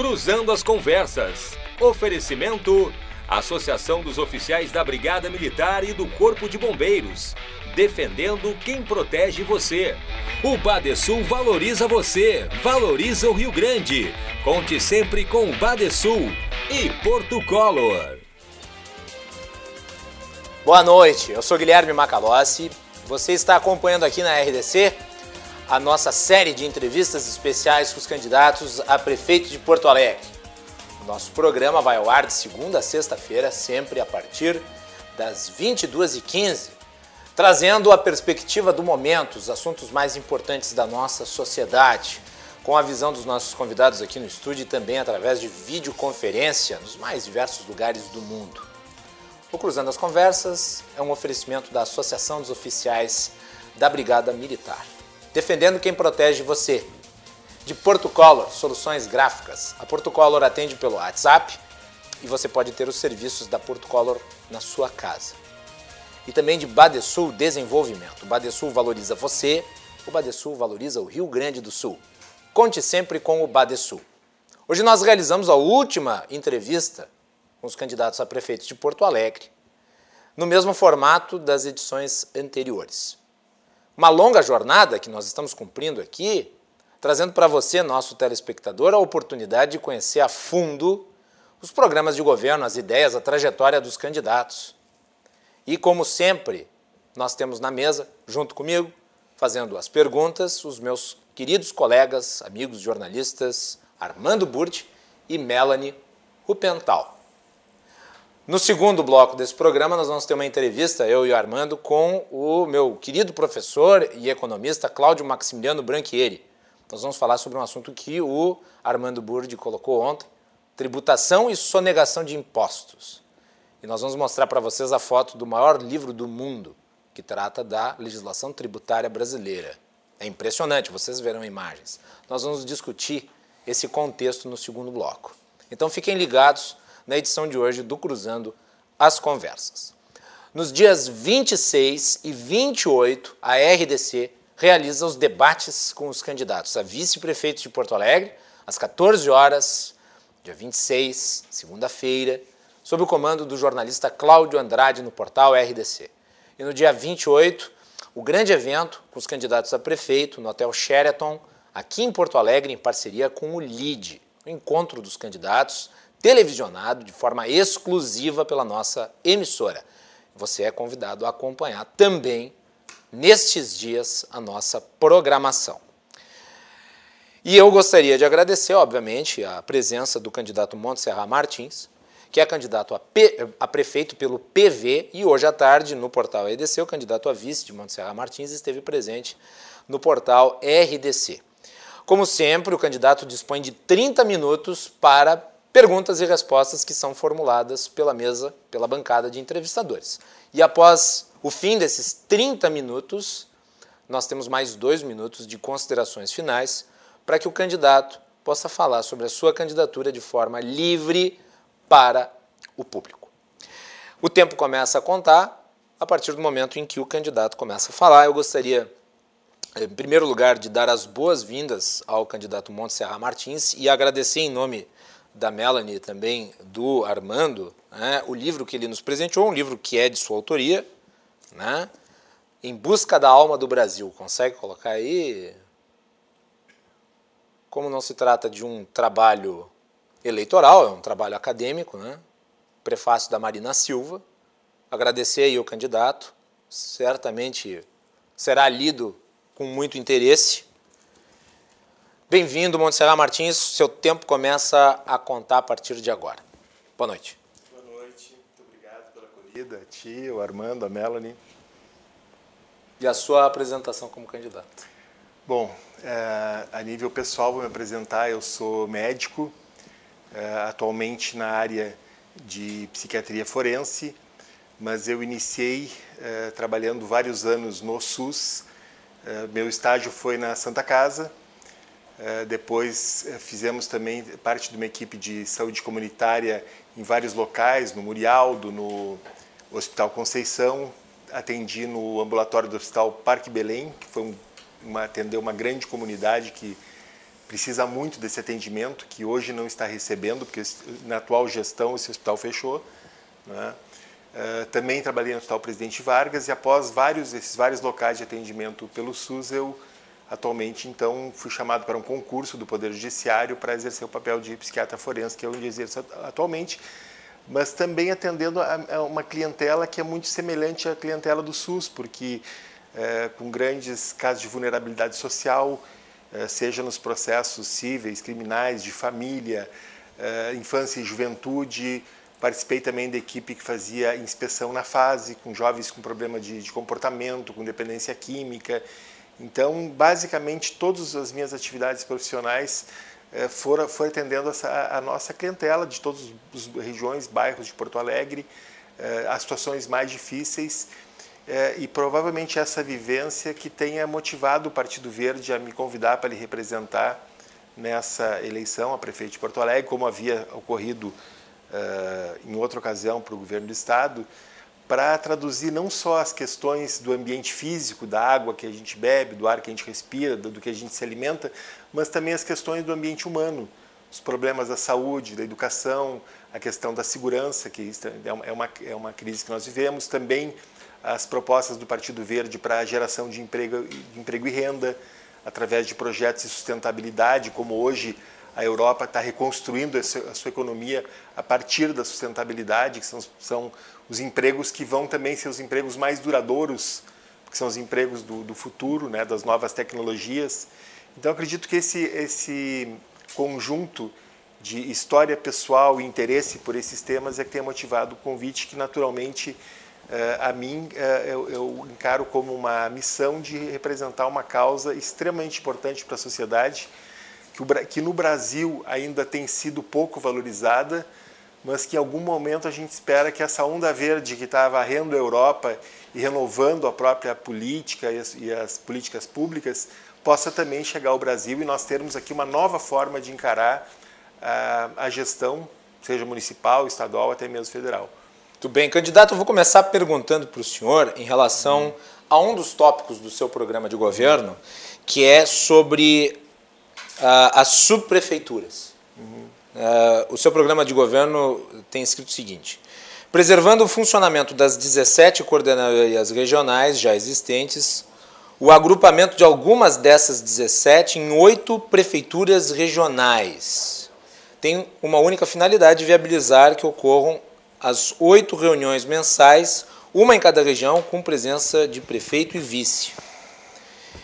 Cruzando as Conversas. Oferecimento: Associação dos Oficiais da Brigada Militar e do Corpo de Bombeiros. Defendendo quem protege você. O Badesul valoriza você, valoriza o Rio Grande. Conte sempre com o Badesul e Porto Color. Boa noite, eu sou Guilherme Macalossi. Você está acompanhando aqui na RDC a nossa série de entrevistas especiais com os candidatos a prefeito de Porto Alegre. O nosso programa vai ao ar de segunda a sexta-feira, sempre a partir das 22h15, trazendo a perspectiva do momento, os assuntos mais importantes da nossa sociedade, com a visão dos nossos convidados aqui no estúdio e também através de videoconferência nos mais diversos lugares do mundo. O Cruzando as Conversas é um oferecimento da Associação dos Oficiais da Brigada Militar defendendo quem protege você. De Porto Color, soluções gráficas. A Porto Color atende pelo WhatsApp e você pode ter os serviços da Porto Color na sua casa. E também de Badesul Desenvolvimento. O Badesul valoriza você, o Badesul valoriza o Rio Grande do Sul. Conte sempre com o Badesul. Hoje nós realizamos a última entrevista com os candidatos a prefeitos de Porto Alegre, no mesmo formato das edições anteriores. Uma longa jornada que nós estamos cumprindo aqui, trazendo para você, nosso telespectador, a oportunidade de conhecer a fundo os programas de governo, as ideias, a trajetória dos candidatos. E, como sempre, nós temos na mesa, junto comigo, fazendo as perguntas, os meus queridos colegas, amigos jornalistas, Armando Burti e Melanie Rupental. No segundo bloco desse programa, nós vamos ter uma entrevista, eu e o Armando, com o meu querido professor e economista Cláudio Maximiliano Branchieri. Nós vamos falar sobre um assunto que o Armando Burdi colocou ontem: tributação e sonegação de impostos. E nós vamos mostrar para vocês a foto do maior livro do mundo que trata da legislação tributária brasileira. É impressionante, vocês verão imagens. Nós vamos discutir esse contexto no segundo bloco. Então fiquem ligados na edição de hoje do Cruzando as Conversas. Nos dias 26 e 28, a RDC realiza os debates com os candidatos a vice-prefeito de Porto Alegre, às 14 horas, dia 26, segunda-feira, sob o comando do jornalista Cláudio Andrade no portal RDC. E no dia 28, o grande evento com os candidatos a prefeito no Hotel Sheraton, aqui em Porto Alegre, em parceria com o LIDE, o encontro dos candidatos televisionado de forma exclusiva pela nossa emissora. Você é convidado a acompanhar também nestes dias a nossa programação. E eu gostaria de agradecer, obviamente, a presença do candidato Montserrat Martins, que é candidato a, a, prefeito pelo PV, e hoje à tarde, no portal EDC, o candidato a vice de Montserrat Martins esteve presente no portal RDC. Como sempre, o candidato dispõe de 30 minutos para perguntas e respostas que são formuladas pela mesa, pela bancada de entrevistadores. E após o fim desses 30 minutos, nós temos mais dois minutos de considerações finais para que o candidato possa falar sobre a sua candidatura de forma livre para o público. O tempo começa a contar a partir do momento em que o candidato começa a falar. Eu gostaria, em primeiro lugar, de dar as boas-vindas ao candidato Montserrat Martins e agradecer em nome da Melanie também do Armando, né, o livro que ele nos presenteou, um livro que é de sua autoria, né, Em Busca da Alma do Brasil. Consegue colocar aí? Como não se trata de um trabalho eleitoral, é um trabalho acadêmico, né? Prefácio da Marina Silva. Agradecer aí o candidato, certamente será lido com muito interesse Bem-vindo, Montserrat Martins. Seu tempo começa a contar a partir de agora. Boa noite. Boa noite. Muito obrigado pela acolhida. A ti, o Armando, a Melanie. E a sua apresentação como candidato? Bom, é, a nível pessoal, vou me apresentar. Eu sou médico, é, atualmente na área de psiquiatria forense, mas eu iniciei é, trabalhando vários anos no SUS. meu estágio foi na Santa Casa, depois eh, fizemos também parte de uma equipe de saúde comunitária em vários locais, no Murialdo, no Hospital Conceição, atendi no ambulatório do Hospital Parque Belém, que foi uma, atendeu uma grande comunidade que precisa muito desse atendimento, que hoje não está recebendo, porque na atual gestão esse hospital fechou. Né? Uh, também trabalhei no Hospital Presidente Vargas e após vários esses vários locais de atendimento pelo SUS, eu atualmente então fui chamado para um concurso do Poder Judiciário para exercer o papel de psiquiatra forense, que é onde exerço atualmente, mas também atendendo a, uma clientela que é muito semelhante à clientela do SUS, porque é, com grandes casos de vulnerabilidade social, é, seja nos processos cíveis, criminais, de família, é, infância e juventude. Participei também da equipe que fazia inspeção na fase, com jovens com problema de, de comportamento, com dependência química. Então, basicamente, todas as minhas atividades profissionais foram, foram atendendo essa, a nossa clientela de todas as regiões, bairros de Porto Alegre, as situações mais difíceis é, e provavelmente essa vivência que tenha motivado o Partido Verde a me convidar para lhe representar nessa eleição a prefeito de Porto Alegre, como havia ocorrido em outra ocasião para o governo do Estado, para traduzir não só as questões do ambiente físico, da água que a gente bebe, do ar que a gente respira, do que a gente se alimenta, mas também as questões do ambiente humano, os problemas da saúde, da educação, a questão da segurança, que é uma, é uma crise que nós vivemos, também as propostas do Partido Verde para a geração de emprego, de emprego e renda, através de projetos de sustentabilidade, como hoje a Europa está reconstruindo a sua economia a partir da sustentabilidade, que são, são os empregos que vão também ser os empregos mais duradouros, que são os empregos do, do futuro, né, das novas tecnologias. Então, acredito que esse, esse conjunto de história pessoal e interesse por esses temas é que tem motivado o convite que, naturalmente, eh, a mim eh, eu, eu, encaro como uma missão de representar uma causa extremamente importante para a sociedade, que, no Brasil ainda tem sido pouco valorizada, mas que em algum momento a gente espera que essa onda verde que está varrendo a Europa e renovando a própria política e as, e as políticas públicas possa também chegar ao Brasil e nós termos aqui uma nova forma de encarar a, a gestão, seja municipal, estadual, até mesmo federal. Muito bem, candidato, eu vou começar perguntando para o senhor em relação a um dos tópicos do seu programa de governo, que é sobre as subprefeituras. Uhum. Uh, o seu programa de governo tem escrito o seguinte: preservando o funcionamento das 17 coordenadorias regionais já existentes, o agrupamento de algumas dessas 17 em oito prefeituras regionais tem uma única finalidade de viabilizar que ocorram as oito reuniões mensais, uma em cada região, com presença de prefeito e vice.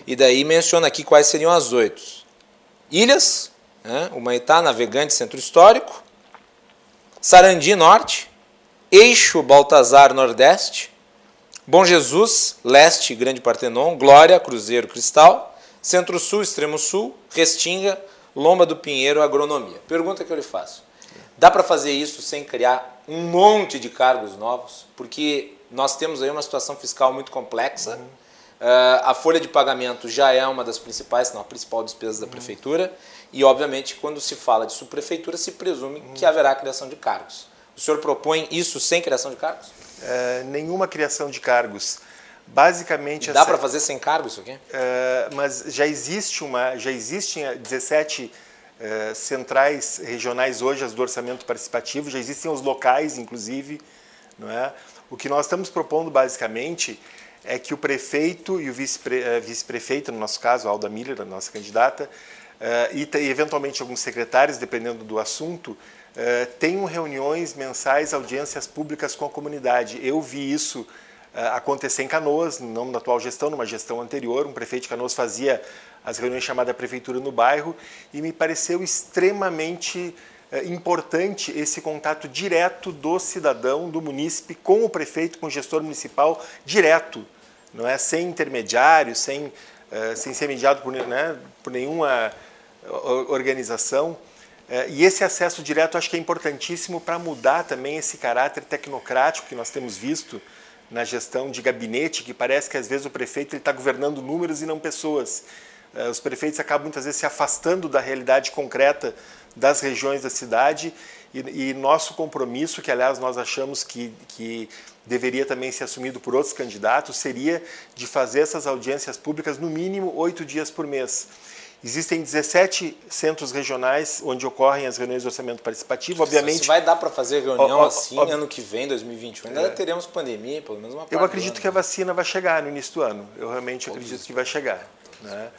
E daí menciona aqui quais seriam as oito. Ilhas, né, Humaitá, Navegante, Centro Histórico, Sarandi Norte, Eixo Baltazar Nordeste, Bom Jesus, Leste, Grande Partenon, Glória, Cruzeiro Cristal, Centro-Sul, Extremo Sul, Restinga, Lomba do Pinheiro, Agronomia. Pergunta que eu lhe faço. Dá para fazer isso sem criar um monte de cargos novos, porque nós temos aí uma situação fiscal muito complexa. Uhum. Uh, a folha de pagamento já é uma das principais, não a principal despesa da prefeitura. E, obviamente, quando se fala de subprefeitura, se presume uhum. que haverá criação de cargos. O senhor propõe isso sem criação de cargos? Uh, nenhuma criação de cargos. Basicamente. Dá essa... para fazer sem cargos isso aqui? Uh, mas já existe uma, já existem 17 eh, centrais regionais hoje, as do orçamento participativo, já existem os locais, inclusive. Não é? O que nós estamos propondo, basicamente, é que o prefeito e o eh, vice-prefeito, no nosso caso, Alda Miller, a nossa candidata, eh, e, eventualmente alguns secretários, dependendo do assunto, tenham reuniões mensais, audiências públicas com a comunidade. Eu vi isso acontecer em Canoas, não na atual gestão, numa gestão anterior, um prefeito de Canoas fazia as reuniões chamadas prefeitura no bairro e me pareceu extremamente importante esse contato direto do cidadão, do munícipe, com o prefeito, com o gestor municipal, direto, não é sem intermediário, sem, é, sem ser mediado por, né, por nenhuma organização. É, e esse acesso direto acho que é importantíssimo para mudar também esse caráter tecnocrático que nós temos visto na gestão de gabinete, que parece que às vezes o prefeito está governando números e não pessoas. Eh, os prefeitos acabam muitas vezes se afastando da realidade concreta das regiões da cidade e, e nosso compromisso, que aliás nós achamos que, que deveria também ser assumido por outros candidatos, seria de fazer essas audiências públicas no mínimo oito dias por mês. Existem 17 centros regionais onde ocorrem as reuniões de orçamento participativo. Obviamente. Se vai dar para fazer reunião assim ano que vem, 2021, ainda é. teremos pandemia, pelo menos uma parte Eu acredito que a vacina vai chegar no início do ano. Eu realmente acredito que vai chegar. Né?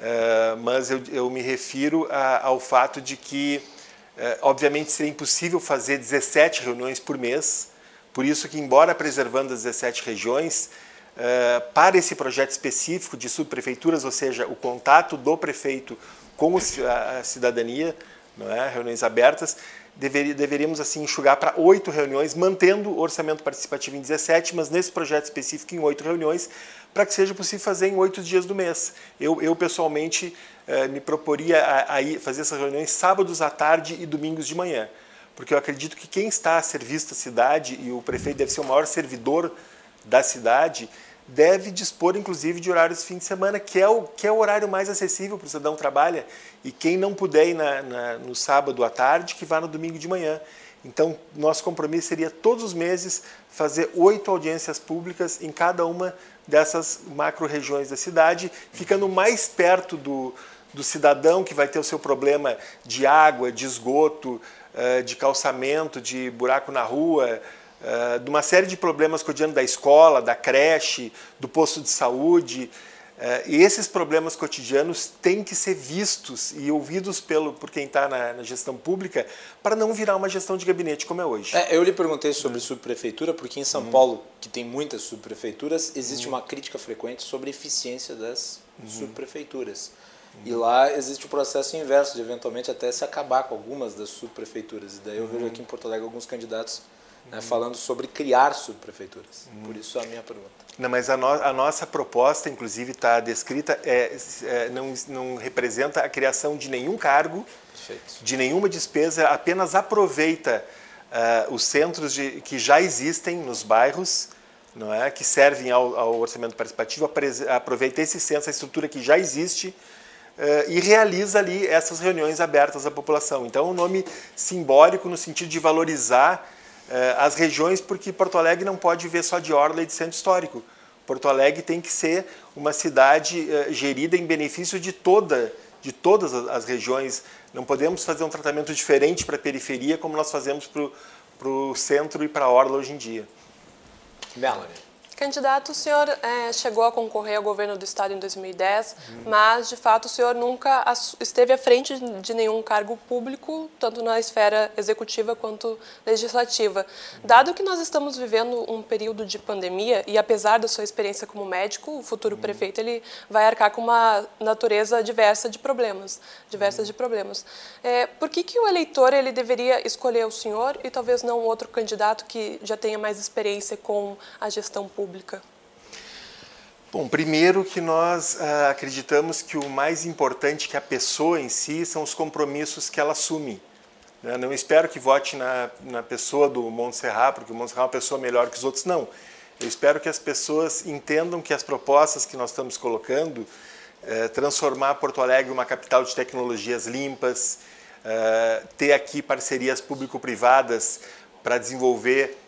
É, mas eu, eu, me refiro a, ao fato de que, é, obviamente, seria impossível fazer 17 reuniões por mês. Por isso que, embora preservando as 17 regiões, eh, para esse projeto específico de subprefeituras, ou seja, o contato do prefeito com a cidadania, é? reuniões abertas, deveríamos assim enxugar para oito reuniões, mantendo o orçamento participativo em 17, mas nesse projeto específico em oito reuniões, para que seja possível fazer em oito dias do mês. Eu, eu pessoalmente eh, me proporia a, a fazer essas reuniões sábados à tarde e domingos de manhã, porque eu acredito que quem está a serviço da cidade, e o prefeito deve ser o maior servidor da cidade deve dispor, inclusive, de horários de fim de semana, que é o, que é o horário mais acessível para o cidadão trabalha. E quem não puder ir na, na, no sábado à tarde, que vá no domingo de manhã. Então, nosso compromisso seria todos os meses fazer oito audiências públicas em cada uma dessas macro-regiões da cidade, ficando mais perto do, do cidadão que vai ter o seu problema de água, de esgoto, eh, de calçamento, de buraco na rua, uh, de uma série de problemas cotidianos da escola, da creche, do posto de saúde. Uh, e esses problemas cotidianos têm que ser vistos e ouvidos pelo, por quem está na, na, gestão pública para não virar uma gestão de gabinete como é hoje. É, eu lhe perguntei sobre subprefeitura, porque em São uhum. Paulo, que tem muitas subprefeituras, existe uhum. uma crítica frequente sobre a eficiência das uhum. subprefeituras. E lá existe o processo inverso, de eventualmente até se acabar com algumas das subprefeituras. E daí eu vejo aqui em Porto Alegre alguns candidatos né, falando sobre criar subprefeituras. Por isso a minha pergunta. Não, mas a, no, a nossa proposta, inclusive, está descrita, é, é, não, não representa a criação de nenhum cargo, Perfeito. de nenhuma despesa, apenas aproveita uh, os centros de, que já existem nos bairros, não é, que servem ao, ao orçamento participativo, aproveita esse centro, essa estrutura que já existe, Uh, e realiza ali essas reuniões abertas à população. Então, é um nome simbólico no sentido de valorizar as regiões, porque Porto Alegre não pode viver só de orla e de centro histórico. Porto Alegre tem que ser uma cidade eh, gerida em benefício de toda de todas as regiões. Não podemos fazer um tratamento diferente para a periferia como nós fazemos para o centro e para a orla hoje em dia. Melanie. Candidato, o senhor é, chegou a concorrer ao governo do estado em 2010, uhum. mas de fato o senhor nunca esteve à frente de nenhum cargo público, tanto na esfera executiva quanto legislativa. Uhum. Dado que nós estamos vivendo um período de pandemia e apesar da sua experiência como médico, o futuro uhum. prefeito ele vai arcar com uma natureza diversa de problemas, diversas de problemas. É, por que que o eleitor ele deveria escolher o senhor e talvez não outro candidato que já tenha mais experiência com a gestão pública? Pública? Bom, primeiro que nós uh, acreditamos que o mais importante que a pessoa em si são os compromissos que ela assume. Né? Não espero que vote na, na pessoa do Montserrat, porque o Montserrat é uma pessoa melhor que os outros, não. Eu espero que as pessoas entendam que as propostas que nós estamos colocando, uh, transformar Porto Alegre uma capital de tecnologias limpas, uh, ter aqui parcerias público-privadas para desenvolver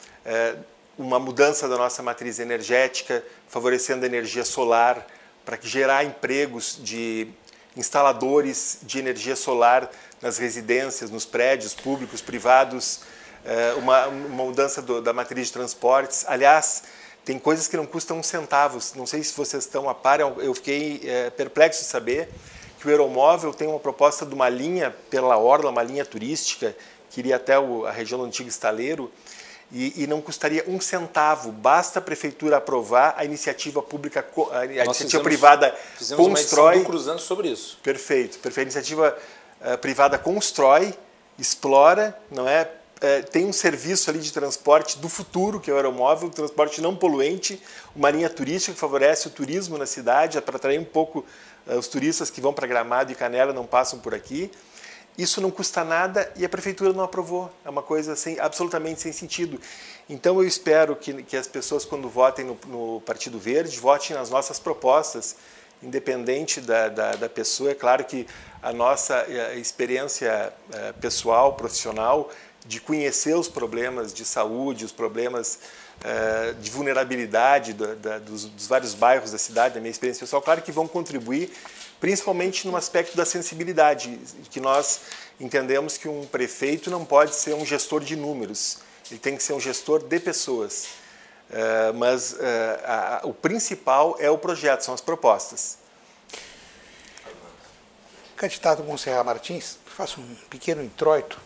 uma mudança da nossa matriz energética, favorecendo a energia solar, para gerar empregos de instaladores de energia solar nas residências, nos prédios públicos, privados, eh, uma, uma mudança do, da matriz de transportes. Aliás, tem coisas que não custam um centavo. Não sei se vocês estão a par, eu fiquei é, perplexo de saber que o Aeromóvel tem uma proposta de uma linha pela Orla, uma linha turística, que iria até o, a região do antigo estaleiro, e, e, não custaria um centavo. Basta a prefeitura aprovar a iniciativa pública, a Nós iniciativa fizemos, privada fizemos constrói. Uma cruzando sobre isso. Perfeito, perfeito. A iniciativa uh, privada constrói, explora, não é? Uh, tem um serviço ali de transporte do futuro, que é o aeromóvel, transporte não poluente, uma linha turística que favorece o turismo na cidade, é para atrair um pouco uh, os turistas que vão para Gramado e Canela não passam por aqui. Isso não custa nada e a prefeitura não aprovou. É uma coisa sem, absolutamente sem sentido. Então eu espero que, que as pessoas, quando votem no, no Partido Verde, votem nas nossas propostas, independente da, da, da pessoa. É claro que a nossa a eh, experiência é, pessoal, profissional, de conhecer os problemas de saúde, os problemas é, de vulnerabilidade da, dos, vários bairros da cidade, da minha experiência pessoal, claro que vão contribuir principalmente no aspecto da sensibilidade, que nós entendemos que um prefeito não pode ser um gestor de números, ele tem que ser um gestor de pessoas. Uh, mas uh, a, a, o principal é o projeto, são as propostas. Candidato Monserrat Martins, faço um pequeno introito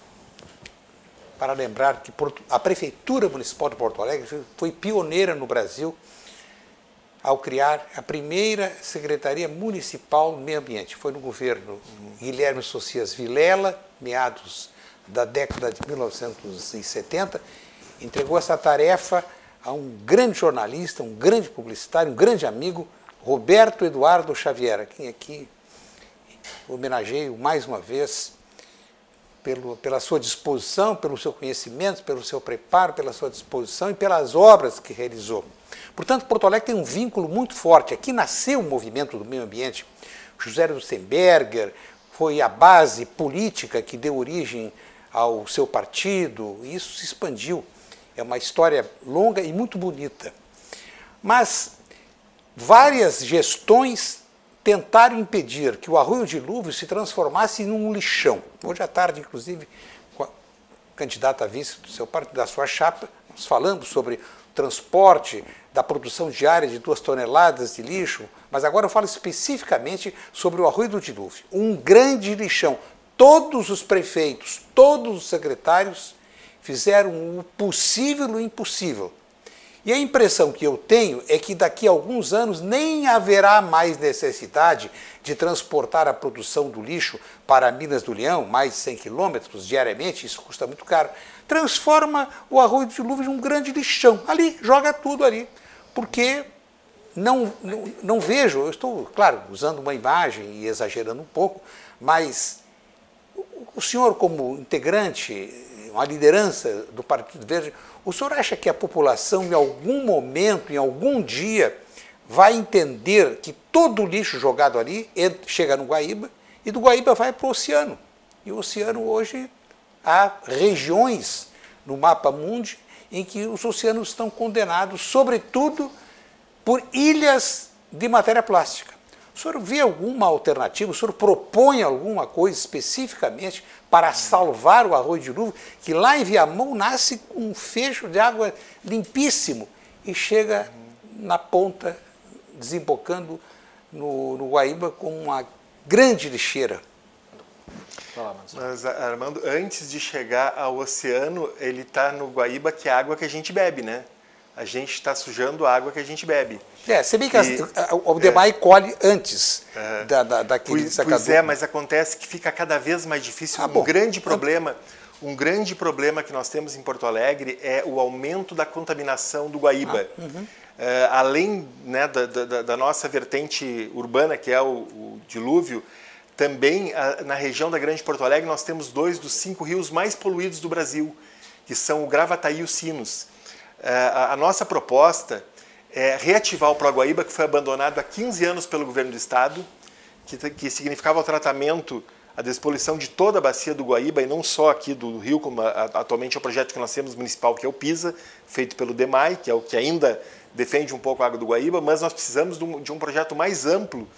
para lembrar que a Prefeitura Municipal de Porto Alegre foi pioneira no Brasil ao criar a primeira Secretaria Municipal do Meio Ambiente. Foi no governo Guilherme Socias Vilela, meados da década de 1970, entregou essa tarefa a um grande jornalista, um grande publicitário, um grande amigo, Roberto Eduardo Xavier, a quem aqui homenageio mais uma vez pelo, pela sua disposição, pelo seu conhecimento, pelo seu preparo, pela sua disposição e pelas obras que realizou. Portanto, Porto Alegre tem um vínculo muito forte. Aqui nasceu o movimento do meio ambiente. José Luxemberger foi a base política que deu origem ao seu partido, e isso se expandiu. É uma história longa e muito bonita. Mas várias gestões tentaram impedir que o Arroio Dilúvio se transformasse num lixão. Hoje à tarde, inclusive, com a candidata a vice do seu partido, da sua chapa, nós falamos sobre transporte da produção diária de duas toneladas de lixo, mas agora eu falo especificamente sobre o Arroio do Dilúvio. Um grande lixão. Todos os prefeitos, todos os secretários fizeram o possível e o impossível e a impressão que eu tenho é que daqui a alguns anos nem haverá mais necessidade de transportar a produção do lixo para Minas do Leão, mais de 100 quilômetros diariamente, isso custa muito caro. Transforma o arroio de dilúvio em um grande lixão. Ali, joga tudo ali. Porque não, não, não vejo, eu estou, claro, usando uma imagem e exagerando um pouco, mas o senhor, como integrante, uma liderança do Partido Verde, o senhor acha que a população, em algum momento, em algum dia, vai entender que todo o lixo jogado ali chega no Guaíba e do Guaíba vai para o oceano? E o oceano hoje há regiões no mapa mundi em que os oceanos estão condenados, sobretudo por ilhas de matéria plástica. O senhor vê alguma alternativa? O senhor propõe alguma coisa especificamente para salvar o arroio de Luvo, que lá em Viamão nasce com um fecho de água limpíssimo e chega na ponta, desembocando no, no Guaíba com uma grande lixeira. Mas, Armando, antes de chegar ao oceano, ele está no Guaíba, que é a água que a gente bebe, né? A gente está sujando a água que a gente bebe. É, se bem que e, o DEMAI é, colhe antes é, da, da, daquele pois, Pois é, mas acontece que fica cada vez mais difícil. Ah, um bom. grande problema, um grande problema que nós temos em Porto Alegre é o aumento da contaminação do Guaíba. Ah, uhum. é, além né, da, da, da, nossa vertente urbana, que é o, o dilúvio, também a, na região da Grande Porto Alegre nós temos dois dos cinco rios mais poluídos do Brasil, que são o Gravataí e o Sinos. É, a, nossa proposta é, reativar o Proguaíba, que foi abandonado há 15 anos pelo governo do estado, que, que significava o tratamento, a despoluição de toda a bacia do Guaíba, e não só aqui do rio, como a, atualmente é o projeto que nós temos municipal, que é o PISA, feito pelo DEMAI, que é o que ainda defende um pouco a água do Guaíba, mas nós precisamos de um, de um projeto mais amplo,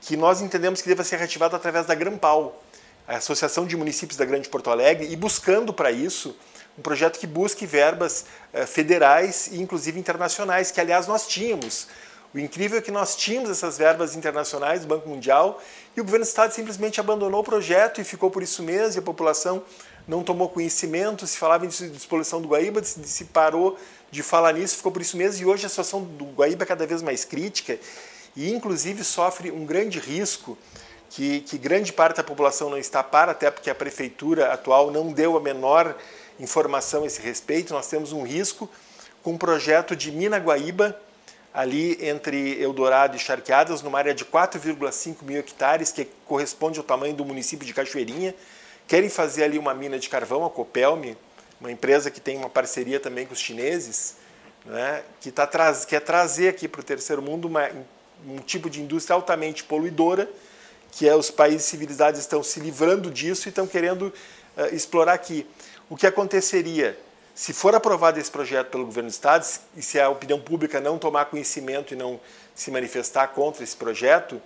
que nós entendemos que deva ser reativado através da Grampal, a Associação de Municípios da Grande Porto Alegre, e buscando para isso um projeto que busque verbas eh, federais e inclusive internacionais, que aliás nós tínhamos. O incrível é que nós tínhamos essas verbas internacionais do Banco Mundial e o governo do Estado simplesmente abandonou o projeto e ficou por isso mesmo, e a população não tomou conhecimento, se falava em despoluição do Guaíba, se parou de falar nisso, ficou por isso mesmo, e hoje a situação do Guaíba é cada vez mais crítica e inclusive sofre um grande risco que, que grande parte da população não está para, até porque a prefeitura atual não deu a menor informação a esse respeito. Nós temos um risco com um projeto de Mina Guaíba, ali entre Eldorado e Charqueadas, numa área de 4,5 mil hectares, que corresponde ao tamanho do município de Cachoeirinha. Querem fazer ali uma mina de carvão, a Copelme, uma empresa que tem uma parceria também com os chineses, né, que tá quer trazer aqui para o terceiro mundo uma, um tipo de indústria altamente poluidora, que é os países civilizados estão se livrando disso e estão querendo uh, explorar aqui o que aconteceria se for aprovado esse projeto pelo governo do Estado e se a opinião pública não tomar conhecimento e não se manifestar contra esse projeto,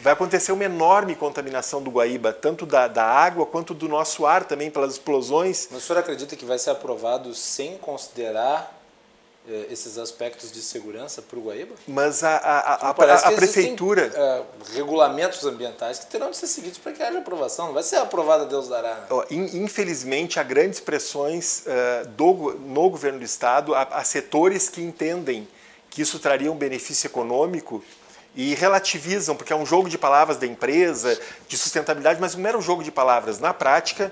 vai acontecer uma enorme contaminação do Guaíba, tanto da, da água quanto do nosso ar também, pelas explosões. O senhor acredita que vai ser aprovado sem considerar esses aspectos de segurança para o Guaíba? Mas a, a, a, a, Parece a que existem, prefeitura. eh, regulamentos ambientais que terão de ser seguidos para que haja aprovação. Não vai ser aprovada Deus dará. né? Infelizmente, há grandes pressões eh, do no governo do Estado, há, há setores que entendem que isso traria um benefício econômico e relativizam, porque é um jogo de palavras da empresa, de sustentabilidade, mas não era um jogo de palavras. Na prática,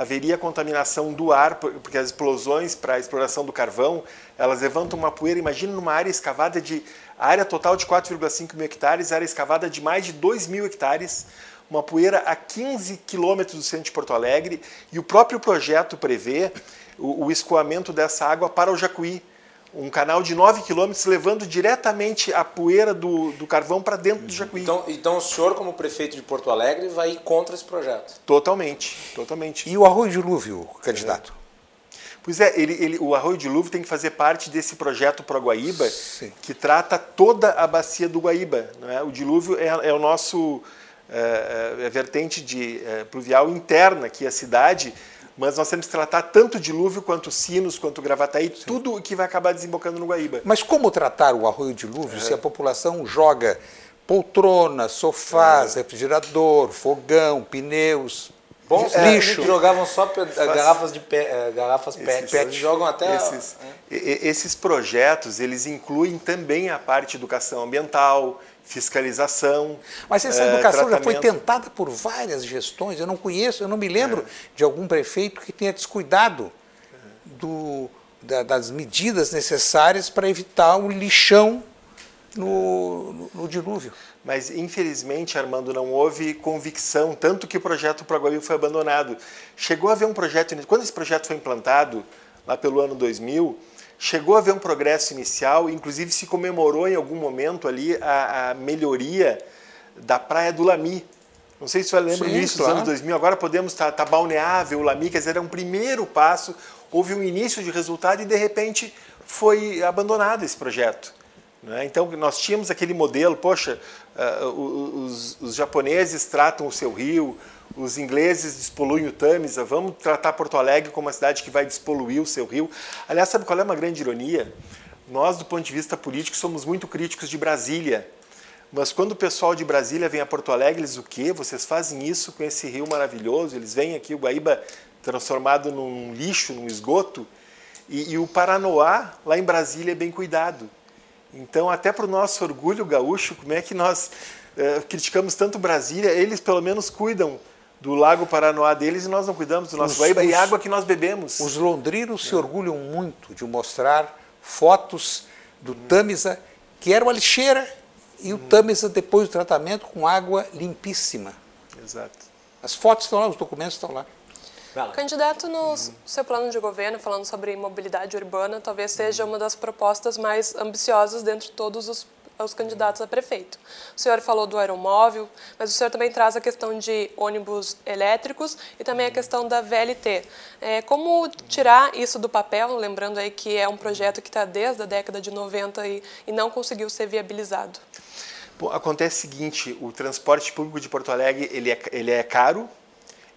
haveria contaminação do ar, por- porque as explosões para a exploração do carvão, elas levantam uma poeira, imagina numa área escavada de, área total de 4,5 mil hectares, área escavada de mais de 2 mil hectares, uma poeira a 15 quilômetros do centro de Porto Alegre, e o próprio projeto prevê o, o escoamento dessa água para o Jacuí, um canal de 9 quilômetros levando diretamente a poeira do, do carvão para dentro do Jacuí. Então, então o senhor, como prefeito de Porto Alegre, vai ir contra esse projeto. Totalmente, totalmente. E o arroio dilúvio, candidato? Pois é, ele, ele- o Arroio de Luvo tem que fazer parte desse projeto Pro Guaíba, Sim. que trata toda a bacia do Guaíba. Não é? O dilúvio é, é o nosso é, é, vertente de é, pluvial interna aqui a cidade, mas nós temos que tratar tanto o dilúvio quanto Sinos, quanto Gravataí, tudo o que vai acabar desembocando no Guaíba. Mas como tratar o arroio dilúvio se a população joga poltrona, sofás, refrigerador, fogão, pneus, Bons É, lixo. que jogavam só garrafas de pe- eh, garrafas PET. Esses- PET jogam até. Esses, é. esses projetos, eles incluem também a parte de educação ambiental, fiscalização. Mas essa eh, educação já foi tentada por várias gestões. Eu não conheço, eu não me lembro de algum prefeito que tenha descuidado do- da- das medidas necessárias para evitar o lixão no, no- no dilúvio. Mas, infelizmente, Armando, não houve convicção, tanto que o projeto Proguail foi abandonado. Chegou a haver um projeto, quando esse projeto foi implantado, lá pelo ano 2000, chegou a haver um progresso inicial, inclusive se comemorou em algum momento ali a, a melhoria da Praia do Lami. Não sei se você lembra Sim, disso, claro. dos anos 2000, agora podemos estar tá, tá balneável o Lami, quer dizer, era um primeiro passo, houve um início de resultado e, de repente, foi abandonado esse projeto. né? Então, nós tínhamos aquele modelo, poxa, o- os, os japoneses tratam o seu rio, os ingleses despoluem o Tamisa, vamos tratar Porto Alegre como uma cidade que vai despoluir o seu rio. Aliás, sabe qual é uma grande ironia? Nós, do ponto de vista político, somos muito críticos de Brasília. Mas quando o pessoal de Brasília vem a Porto Alegre, eles o quê? Vocês fazem isso com esse rio maravilhoso? Eles vêm aqui, o Guaíba transformado num lixo, num esgoto. E, e o Paranoá, lá em Brasília, é bem cuidado. Então, até para o nosso orgulho gaúcho, como é que nós eh, criticamos tanto Brasília? Eles, pelo menos, cuidam do Lago Paranoá deles e nós não cuidamos do nosso Os- Guaíba e os- água que nós bebemos. Os londrinos se orgulham muito de mostrar fotos do Tamisa, que era uma lixeira, e o Tamisa depois do tratamento com água limpíssima. Exato. As fotos estão lá, os documentos estão lá. Candidato, no seu plano de governo, falando sobre mobilidade urbana, talvez seja uma das propostas mais ambiciosas dentre todos os, os candidatos a prefeito. O senhor falou do aeromóvel, mas o senhor também traz a questão de ônibus elétricos e também a questão da VLT. É, como tirar isso do papel, lembrando aí que é um projeto que está desde a década de 90 e, e não conseguiu ser viabilizado? Bom, acontece o seguinte, o transporte público de Porto Alegre ele é, ele é caro,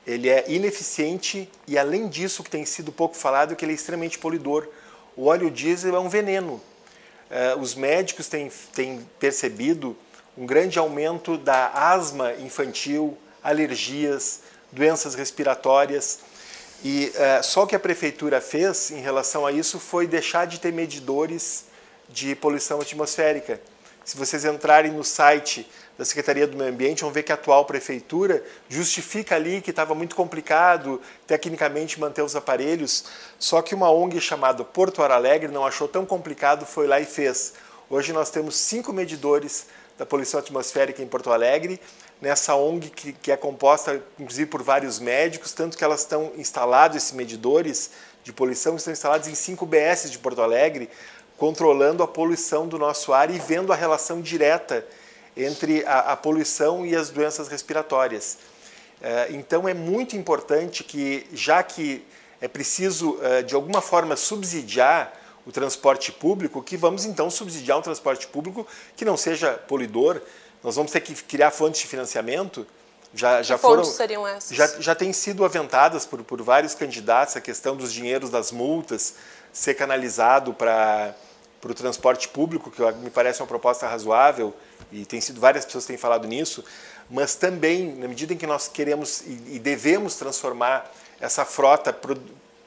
ele é ineficiente e, além disso, o que tem sido pouco falado é que ele é extremamente poluidor. O óleo diesel é um veneno. Eh, os médicos têm, têm percebido um grande aumento da asma infantil, alergias, doenças respiratórias. E eh, só o que a prefeitura fez em relação a isso foi deixar de ter medidores de poluição atmosférica. Se vocês entrarem no site da Secretaria do Meio Ambiente, vão ver que a atual prefeitura justifica ali que estava muito complicado tecnicamente manter os aparelhos, só que uma ONG chamada Porto Ar Alegre não achou tão complicado, foi lá e fez. Hoje nós temos cinco medidores da poluição atmosférica em Porto Alegre, nessa ONG que, que é composta inclusive por vários médicos, tanto que elas estão instalados, esses medidores de poluição, estão instalados em cinco BS de Porto Alegre, controlando a poluição do nosso ar e vendo a relação direta entre a, a poluição e as doenças respiratórias. Eh, Então é muito importante que, já que é preciso eh, de alguma forma subsidiar o transporte público, que vamos então subsidiar um transporte público que não seja poluidor. nós vamos ter que criar fontes de financiamento. Já, que já fontes foram, seriam essas? Já, já tem sido aventadas por, por vários candidatos a questão dos dinheiros das multas ser canalizado para para o transporte público, que me parece uma proposta razoável, e tem sido várias pessoas têm falado nisso, mas também, na medida em que nós queremos e devemos transformar essa frota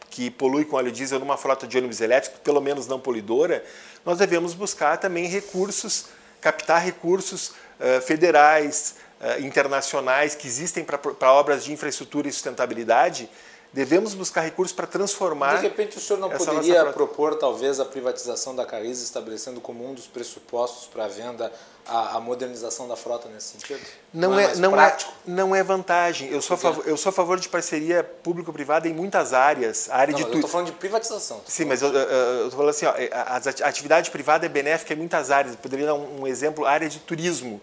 que polui com óleo diesel numa frota de ônibus elétricos, pelo menos não poluidora, nós devemos buscar também recursos, captar recursos uh, federais, uh, internacionais que existem para obras de infraestrutura e sustentabilidade, devemos buscar recursos para transformar. De repente, o senhor não poderia propor, talvez, a privatização da Carris, estabelecendo como um dos pressupostos para a venda a, a, modernização da frota nesse sentido? Não, não é, é não é, não é vantagem. Eu sou, a favor, eu sou a favor de parceria público-privada em muitas áreas. A área não, de tu... Eu estou falando de privatização. Sim, mas eu estou falando assim, ó, a, a atividade privada é benéfica em muitas áreas. Eu poderia dar um, um exemplo, a área de turismo.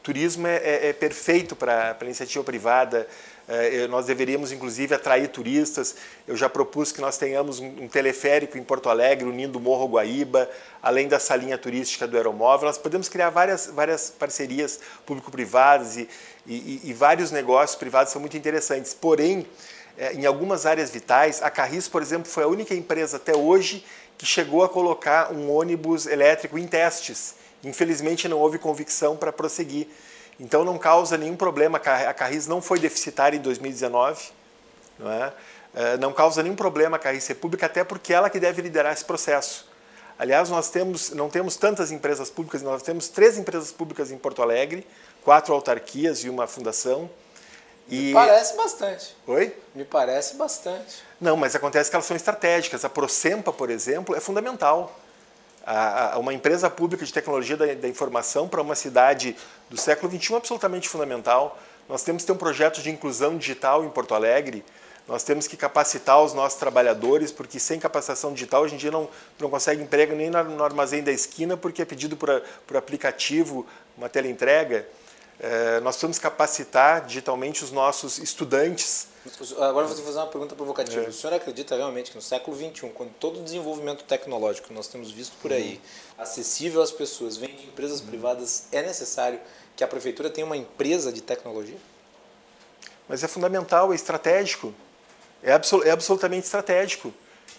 Turismo é, é, é perfeito para a iniciativa privada. É, nós deveríamos, inclusive, atrair turistas. Eu já propus que nós tenhamos um, teleférico em Porto Alegre, unindo o Morro Guaíba, além da salinha turística do aeromóvel. Nós podemos criar várias, várias parcerias público-privadas e, e, e, vários negócios privados são muito interessantes. Porém, é, em algumas áreas vitais, a Carris, por exemplo, foi a única empresa até hoje que chegou a colocar um ônibus elétrico em testes. Infelizmente, não houve convicção para prosseguir. Então não causa nenhum problema. A Carris não foi deficitária em 2019, não é? é? Não causa nenhum problema a Carris ser pública, até porque ela que deve liderar esse processo. Aliás, nós temos, não temos tantas empresas públicas, nós temos três empresas públicas em Porto Alegre, quatro autarquias e uma fundação. E... Me parece bastante. Oi? Me parece bastante. Não, mas acontece que elas são estratégicas. A Procempa, por exemplo, é fundamental a, a uma empresa pública de tecnologia da, da informação para uma cidade do século XXI é absolutamente fundamental. Nós temos que ter um projeto de inclusão digital em Porto Alegre. Nós temos que capacitar os nossos trabalhadores, porque sem capacitação digital hoje em dia não, não consegue emprego nem no armazém da esquina, porque é pedido por, por aplicativo, uma teleentrega. É, nós precisamos capacitar digitalmente os nossos estudantes Agora vou fazer uma pergunta provocativa. É. O senhor acredita realmente que no século XXI, quando todo o desenvolvimento tecnológico que nós temos visto por aí, uhum. acessível às pessoas, vem de empresas uhum. privadas, é necessário que a prefeitura tenha uma empresa de tecnologia? Mas é fundamental, é estratégico. É, absol é absolutamente estratégico.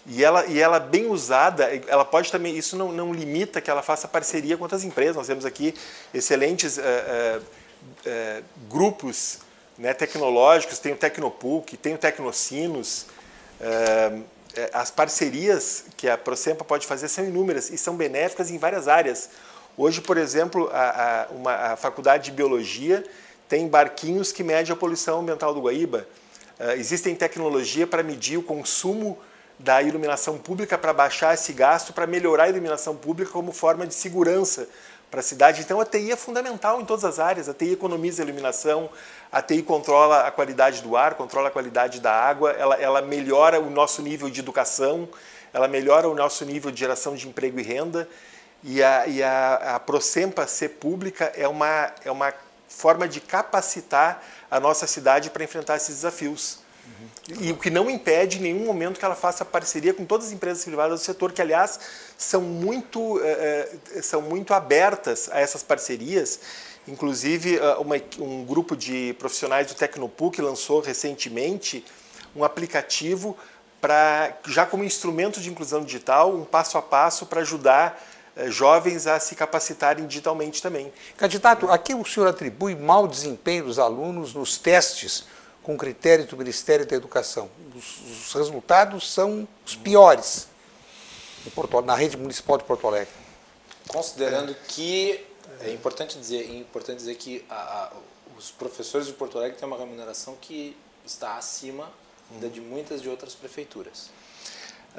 E ela, e ela bem usada, ela pode também, isso não, não limita que ela faça parceria com outras empresas. Nós temos aqui excelentes uh, uh, uh, grupos né, tecnológicos, tem o Tecnopuc, tem o Tecnocinos. É, as parcerias que a Procempa pode fazer são inúmeras e são benéficas em várias áreas. Hoje, por exemplo, a, a, uma, a Faculdade de Biologia tem barquinhos que medem a poluição ambiental do Guaíba. Uh, existem tecnologia para medir o consumo da iluminação pública, para baixar esse gasto, para melhorar a iluminação pública como forma de segurança para a cidade. Então a TI é fundamental em todas as áreas. A TI economiza a iluminação, a TI controla a qualidade do ar, controla a qualidade da água, ela, ela melhora o nosso nível de educação, ela melhora o nosso nível de geração de emprego e renda. E a, e a, a Procempa ser pública é uma, é uma forma de capacitar a nossa cidade para enfrentar esses desafios. E o que não impede em nenhum momento que ela faça parceria com todas as empresas privadas do setor, que, aliás, são muito, eh, eh, são muito abertas a essas parcerias. Inclusive, eh, uma, um grupo de profissionais do Tecnopuc lançou recentemente um aplicativo para, já como instrumento de inclusão digital, um passo a passo para ajudar jovens a se capacitarem digitalmente também. Candidato, aqui o senhor atribui mau desempenho dos alunos nos testes com critérios do Ministério da Educação. Os, os resultados são os piores Porto, na rede municipal de Porto Alegre. Considerando que é importante dizer, é importante dizer que a, a, os professores de Porto Alegre têm uma remuneração que está acima hum. de muitas de outras prefeituras.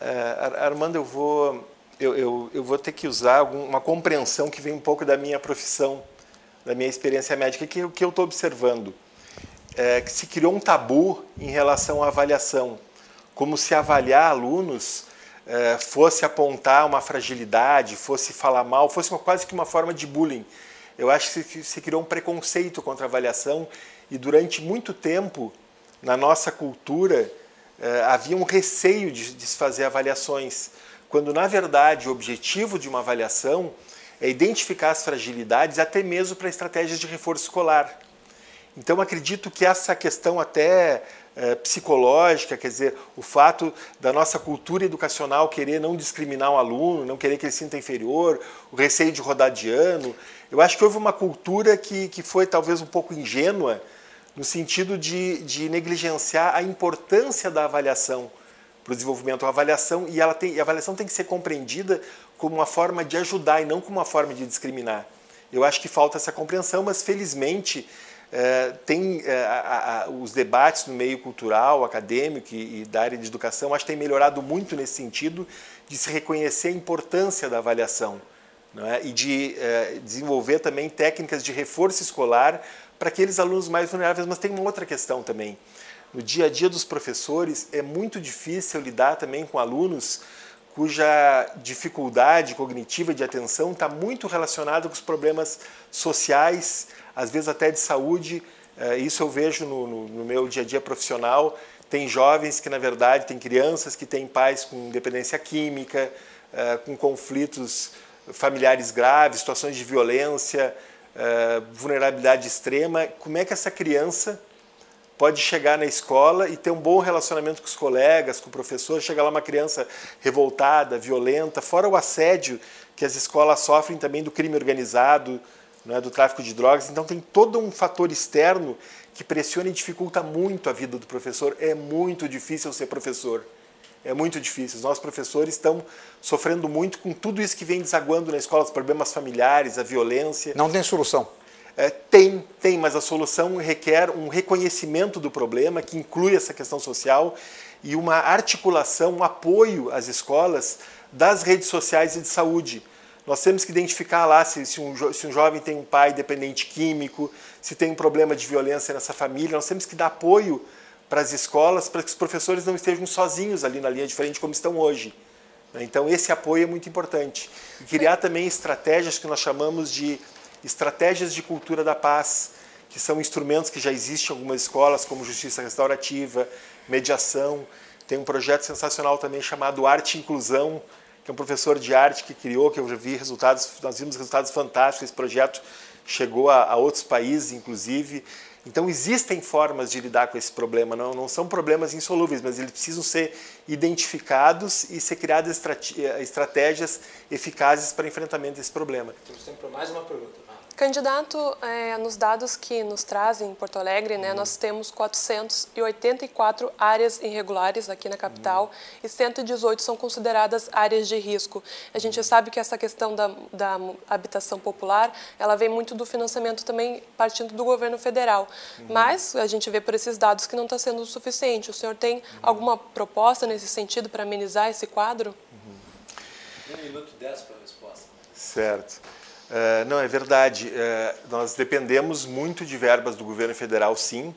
É, Armando, eu vou eu, eu, eu, vou ter que usar uma compreensão que vem um pouco da minha profissão, da minha experiência médica, que o que eu estou observando é, que se criou um tabu em relação à avaliação, como se avaliar alunos é, fosse apontar uma fragilidade, fosse falar mal, fosse uma, quase que uma forma de bullying. Eu acho que se, criou um preconceito contra a avaliação e durante muito tempo na nossa cultura é, havia um receio de, de se fazer avaliações, quando na verdade o objetivo de uma avaliação é identificar as fragilidades até mesmo para estratégias de reforço escolar. Então acredito que essa questão até é, psicológica, quer dizer, o fato da nossa cultura educacional querer não discriminar um aluno, não querer que ele sinta inferior, o receio de rodar de ano, eu acho que houve uma cultura que, que foi talvez um pouco ingênua no sentido de, de negligenciar a importância da avaliação para o desenvolvimento. A avaliação, e, ela tem, a avaliação tem que ser compreendida como uma forma de ajudar e não como uma forma de discriminar. Eu acho que falta essa compreensão, mas felizmente é, tem é, a, a, os debates no meio cultural, acadêmico e, e, da área de educação, acho que tem melhorado muito nesse sentido de se reconhecer a importância da avaliação é? e de é, desenvolver também técnicas de reforço escolar para aqueles alunos mais vulneráveis. Mas tem uma outra questão também. No dia a dia dos professores é muito difícil lidar também com alunos cuja dificuldade cognitiva de atenção está muito relacionada com os problemas sociais, às vezes até de saúde. É, isso eu vejo no, no, no meu dia a dia profissional. Tem jovens que, na verdade, tem crianças que têm pais com dependência química, é, com conflitos familiares graves, situações de violência, é, vulnerabilidade extrema. Como é que essa criança pode chegar na escola e ter um bom relacionamento com os colegas, com o professor, chega lá uma criança revoltada, violenta, fora o assédio que as escolas sofrem também do crime organizado, né, do tráfico de drogas. Então tem todo um fator externo que pressiona e dificulta muito a vida do professor. É muito difícil ser professor. É muito difícil. Os nossos professores estão sofrendo muito com tudo isso que vem desaguando na escola, os problemas familiares, a violência. Não tem solução. É, tem, tem, mas a solução requer um reconhecimento do problema, que inclui essa questão social, e uma articulação, um apoio às escolas das redes sociais e de saúde. Nós temos que identificar lá se, se, um, se um jovem tem um pai dependente químico, se tem um problema de violência nessa família. Nós temos que dar apoio para as escolas, para que os professores não estejam sozinhos ali na linha de frente como estão hoje. Então, esse apoio é muito importante. E criar também estratégias que nós chamamos de estratégias de cultura da paz, que são instrumentos que já existem em algumas escolas, como justiça restaurativa, mediação. Tem um projeto sensacional também chamado Arte e Inclusão, que é um professor de arte que criou, que eu já vi resultados, nós vimos resultados fantásticos. Esse projeto chegou a, a outros países, inclusive. Então, existem formas de lidar com esse problema, não, não são problemas insolúveis, mas eles precisam ser identificados e ser criadas estratégias eficazes para enfrentamento desse problema. Temos tempo para mais uma pergunta. Candidato, é, nos dados que nos trazem em Porto Alegre, né, uhum. nós temos 484 áreas irregulares aqui na capital uhum. e 118 são consideradas áreas de risco. A gente sabe que essa questão da, da habitação popular, ela vem muito do financiamento também partindo do governo federal. Uhum. Mas a gente vê por esses dados que não está sendo o suficiente. O senhor tem uhum. alguma proposta nesse sentido para amenizar esse quadro? Um minuto e dez para a resposta. Certo. Uh, não, é verdade. Uh, nós dependemos muito de verbas do governo federal, sim.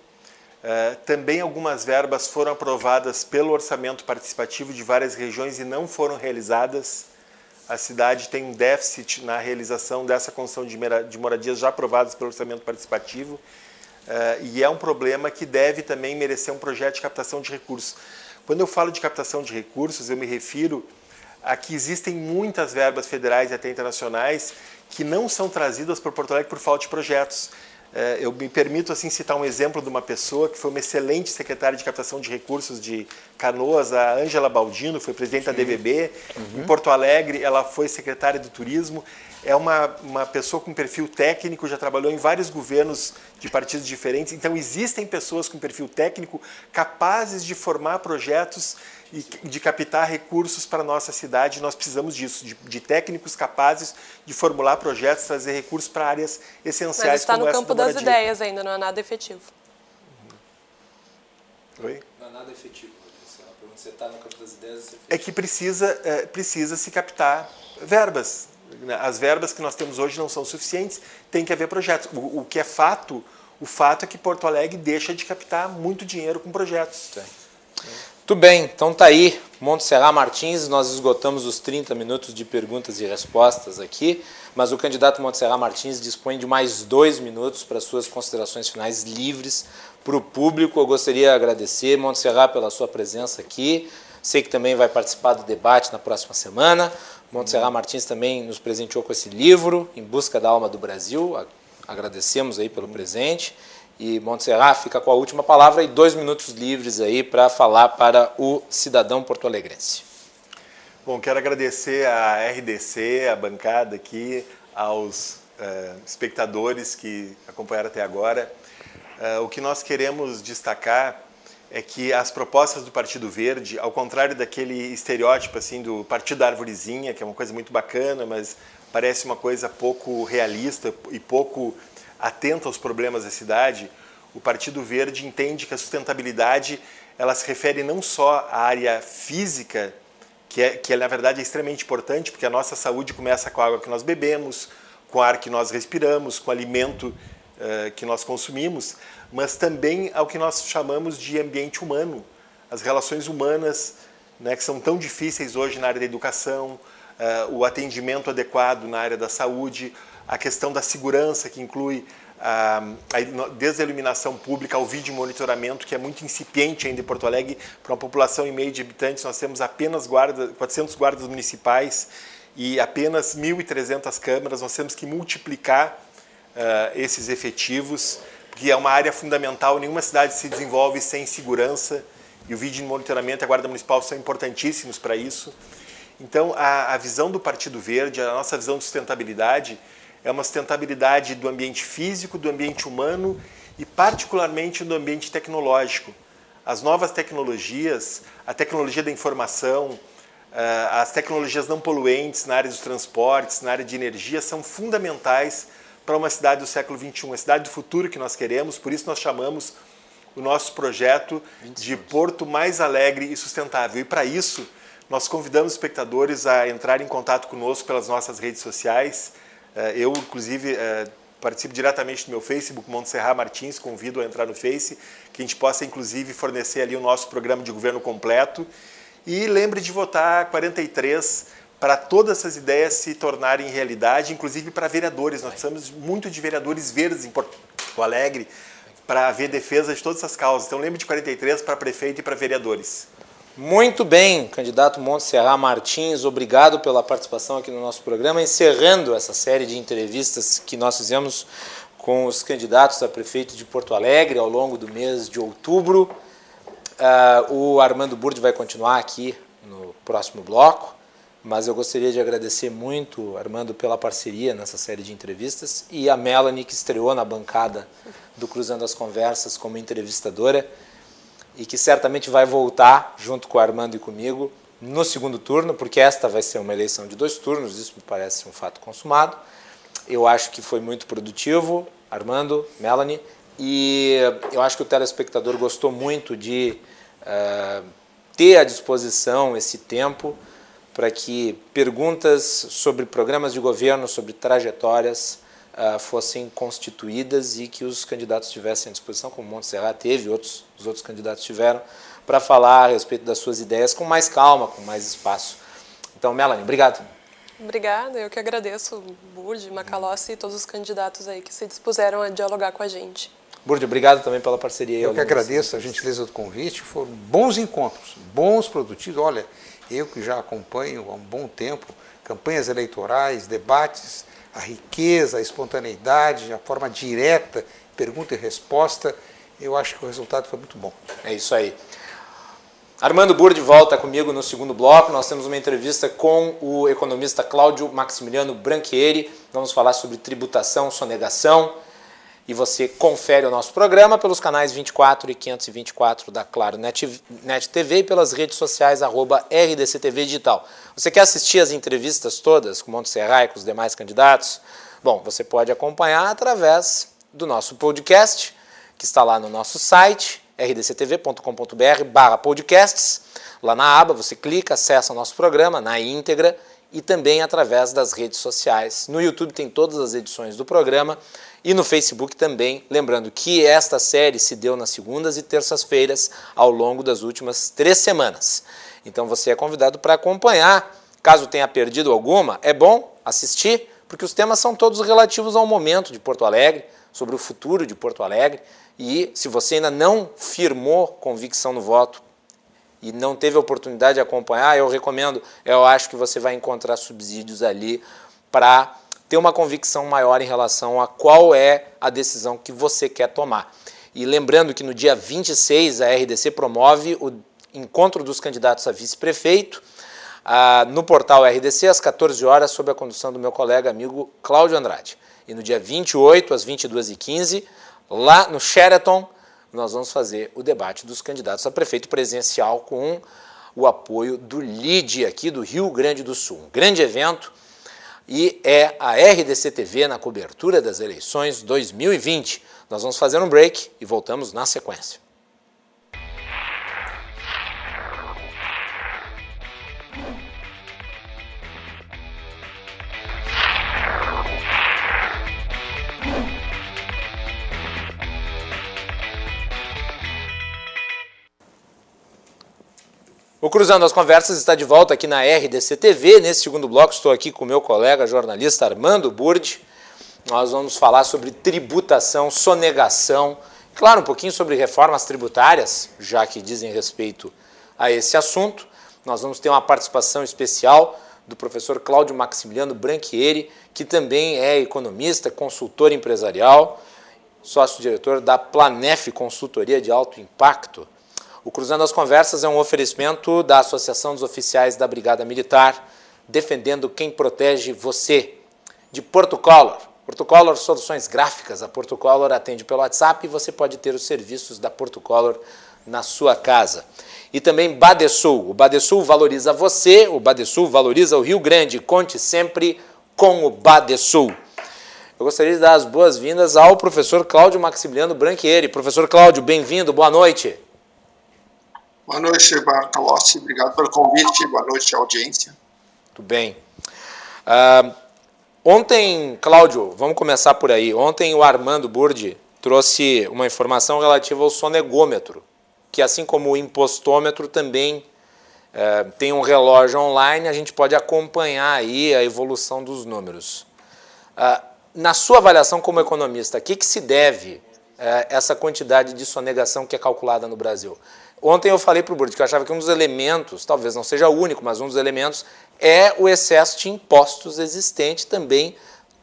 Uh, também algumas verbas foram aprovadas pelo orçamento participativo de várias regiões e não foram realizadas. A cidade tem um déficit na realização dessa construção de moradias já aprovadas pelo orçamento participativo. e é um problema que deve também merecer um projeto de captação de recursos. Quando eu falo de captação de recursos, eu me refiro a que existem muitas verbas federais e até internacionais que não são trazidas para Porto Alegre por falta de projetos. É, eu me permito assim citar um exemplo de uma pessoa que foi uma excelente secretária de captação de recursos de Canoas, a Ângela Baldino, foi presidente da DVB. Uhum. Em Porto Alegre, ela foi secretária do Turismo. É uma, uma pessoa com perfil técnico, já trabalhou em vários governos de partidos diferentes. Então, existem pessoas com perfil técnico capazes de formar projetos de captar recursos para a nossa cidade. Nós precisamos disso, de, de, técnicos capazes de formular projetos, trazer recursos para áreas essenciais Mas está no campo das ideias ainda, não é nada efetivo. Uhum. Oi? Não é nada efetivo. Você está no campo das ideias. É, é que precisa, é, precisa se captar verbas. As verbas que nós temos hoje não são suficientes, tem que haver projetos. O, o que é fato, o fato é que Porto Alegre deixa de captar muito dinheiro com projetos. Sim. Tudo bem, então tá aí, Montserrat Martins, nós esgotamos os 30 minutos de perguntas e respostas aqui, mas o candidato Montserrat Martins dispõe de mais dois minutos para suas considerações finais livres para o público. Eu gostaria de agradecer, Montserrat, pela sua presença aqui. Sei que também vai participar do debate na próxima semana. Montserrat Martins também nos presenteou com esse livro, Em Busca da Alma do Brasil. Agradecemos aí pelo presente. E Montserrat fica com a última palavra e dois minutos livres aí para falar para o cidadão porto-alegrense. Bom, quero agradecer à RDC, a bancada aqui, aos uh, espectadores que acompanharam até agora. Uh, o que nós queremos destacar é que as propostas do Partido Verde, ao contrário daquele estereótipo assim do Partido da Arvorezinha, que é uma coisa muito bacana, mas parece uma coisa pouco realista e pouco atenta aos problemas da cidade, o Partido Verde entende que a sustentabilidade ela se refere não só à área física, que, é, que é, na verdade é extremamente importante, porque a nossa saúde começa com a água que nós bebemos, com o ar que nós respiramos, com o alimento uh, que nós consumimos, mas também ao que nós chamamos de ambiente humano, as relações humanas, né, que são tão difíceis hoje na área da educação, uh, o atendimento adequado na área da saúde, a questão da segurança, que inclui a, a, desde a iluminação pública ao vídeo monitoramento, que é muito incipiente ainda em Porto Alegre, para uma população em meio de habitantes, nós temos apenas guarda, 400 guardas municipais e apenas 1.300 câmeras, nós temos que multiplicar uh, esses efetivos, que é uma área fundamental, nenhuma cidade se desenvolve sem segurança, e o vídeo monitoramento e a Guarda Municipal são importantíssimos para isso. Então, a, a visão do Partido Verde, a nossa visão de sustentabilidade, é uma sustentabilidade do ambiente físico, do ambiente humano e, particularmente, do ambiente tecnológico. As novas tecnologias, a tecnologia da informação, eh, as tecnologias não poluentes na área dos transportes, na área de energia, são fundamentais para uma cidade do século XXI, a cidade do futuro que nós queremos, por isso nós chamamos o nosso projeto de Porto Mais Alegre e Sustentável. E para isso, nós convidamos espectadores a entrar em contato conosco pelas nossas redes sociais, é, eu, inclusive, é, participo diretamente do meu Facebook, Montserrat Martins, convido a entrar no Face, que a gente possa, inclusive, fornecer ali o nosso programa de governo completo. E lembre de votar 43 para todas essas ideias se tornarem realidade, inclusive para vereadores. Nós precisamos muito de vereadores verdes em Porto Alegre para haver defesa de todas essas causas. Então lembre de 43 para prefeito e para vereadores. Muito bem, candidato Montserrat Martins, obrigado pela participação aqui no nosso programa, encerrando essa série de entrevistas que nós fizemos com os candidatos a prefeito de Porto Alegre ao longo do mês de outubro. Uh, o Armando Burdi vai continuar aqui no próximo bloco, mas eu gostaria de agradecer muito, Armando, pela parceria nessa série de entrevistas e a Melanie, que estreou na bancada do Cruzando as Conversas como entrevistadora e que certamente vai voltar junto com o Armando e comigo no segundo turno, porque esta vai ser uma eleição de dois turnos, isso me parece um fato consumado. Eu acho que foi muito produtivo, Armando, Melanie, e eu acho que o telespectador gostou muito de uh, ter à disposição esse tempo para que perguntas sobre programas de governo, sobre trajetórias, uh, fossem constituídas e que os candidatos tivessem à disposição, como Montserrat teve, outros, os outros candidatos tiveram, para falar a respeito das suas ideias com mais calma, com mais espaço. Então, Melanie, obrigado. Obrigada, eu que agradeço, Burdi, Macalossi e todos os candidatos aí que se dispuseram a dialogar com a gente. Burdi, obrigado também pela parceria. Eu que agradeço a gentileza do convite, foram bons encontros, bons, produtivos. Olha, eu que já acompanho há um bom tempo campanhas eleitorais, debates, a riqueza, a espontaneidade, a forma direta, pergunta e resposta, eu acho que o resultado foi muito bom. É isso aí. Armando Burdi volta comigo no segundo bloco. Nós temos uma entrevista com o economista Cláudio Maximiliano Branchieri. Vamos falar sobre tributação, sonegação e você confere o nosso programa pelos canais 24 e 524 da Claro Net, Net TV e pelas redes sociais arroba RDCTV Digital. Você quer assistir as entrevistas todas com Montserrat e com os demais candidatos? Bom, você pode acompanhar através do nosso podcast, que está lá no nosso site, rdctv.com.br barra podcasts. Lá na aba você clica, acessa o nosso programa na íntegra e também através das redes sociais. No YouTube tem todas as edições do programa e no Facebook também. Lembrando que esta série se deu nas segundas e terças-feiras ao longo das últimas três semanas. Então você é convidado para acompanhar. Caso tenha perdido alguma, é bom assistir, porque os temas são todos relativos ao momento de Porto Alegre, sobre o futuro de Porto Alegre. E se você ainda não firmou convicção no voto e não teve a oportunidade de acompanhar, eu recomendo, eu acho que você vai encontrar subsídios ali para ter uma convicção maior em relação a qual é a decisão que você quer tomar. E lembrando que no dia 26 a RDC promove o encontro dos candidatos a vice-prefeito ah, no portal RDC às 14 horas, sob a condução do meu colega amigo Cláudio Andrade. E no dia 28 às 22h15, lá no Sheraton, nós vamos fazer o debate dos candidatos a prefeito presencial com o apoio do LIDE aqui do Rio Grande do Sul. Um grande evento e é a RDC TV na cobertura das eleições 2020. Nós vamos fazer um break e voltamos na sequência. O Cruzando as Conversas está de volta aqui na RDC TV. Nesse segundo bloco estou aqui com meu colega jornalista Armando Burdi. Nós vamos falar sobre tributação, sonegação, claro, um pouquinho sobre reformas tributárias, já que dizem respeito a esse assunto. Nós vamos ter uma participação especial do professor Cláudio Maximiliano Branchieri, que também é economista, consultor empresarial, sócio-diretor da Planef Consultoria de Alto Impacto. O Cruzando as Conversas é um oferecimento da Associação dos Oficiais da Brigada Militar, defendendo quem protege você, de Porto Color. Porto Color Soluções Gráficas. A Porto Color atende pelo WhatsApp e você pode ter os serviços da Porto Color na sua casa. E também Badesul. O Badesul valoriza você, o Badesul valoriza o Rio Grande. Conte sempre com o Badesul. Eu gostaria de dar as boas-vindas ao professor Cláudio Maximiliano Branchieri. Professor Cláudio, bem-vindo, boa noite. Boa noite, Bartolossi. Obrigado pelo convite. Boa noite, audiência. Tudo bem. Uh, ontem, Cláudio, vamos começar por aí. Ontem o Armando Burdi trouxe uma informação relativa ao sonegômetro, que assim como o impostômetro também uh, tem um relógio online, a gente pode acompanhar aí a evolução dos números. Uh, na sua avaliação como economista, a que, que se deve essa quantidade de sonegação que é calculada no Brasil? Ontem eu falei para o Burdi que eu achava que um dos elementos, talvez não seja o único, mas um dos elementos é o excesso de impostos existente também,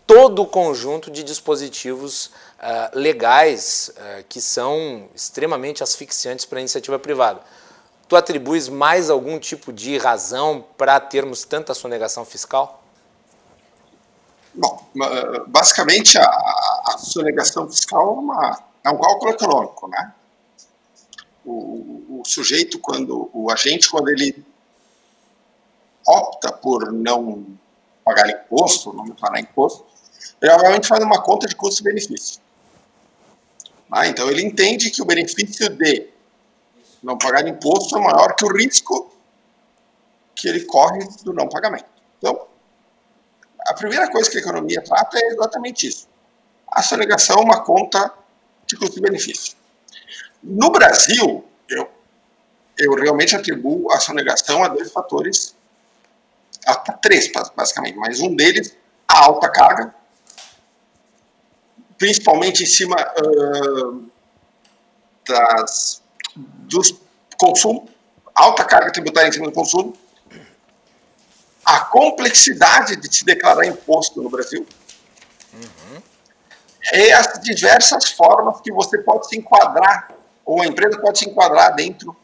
todo o conjunto de dispositivos uh, legais uh, que são extremamente asfixiantes para a iniciativa privada. Tu atribuis mais algum tipo de razão para termos tanta sonegação fiscal? Bom, basicamente a, a sonegação fiscal é, uma, é um cálculo econômico, né? O, o, sujeito, quando o agente, quando ele opta por não pagar imposto, não pagar imposto, ele obviamente faz uma conta de custo-benefício. Ah, então ele entende que o benefício de não pagar imposto é maior que o risco que ele corre do não pagamento. Então, a primeira coisa que a economia trata é exatamente isso. A sonegação é uma conta de custo-benefício. No Brasil, eu, eu realmente atribuo a sonegação a dois fatores, a três basicamente, mas um deles, a alta carga, principalmente em cima uh, das, dos consumo, alta carga tributária em cima do consumo, a complexidade de se declarar imposto no Brasil, uhum. e as diversas formas que você pode se enquadrar ou a empresa pode se enquadrar dentro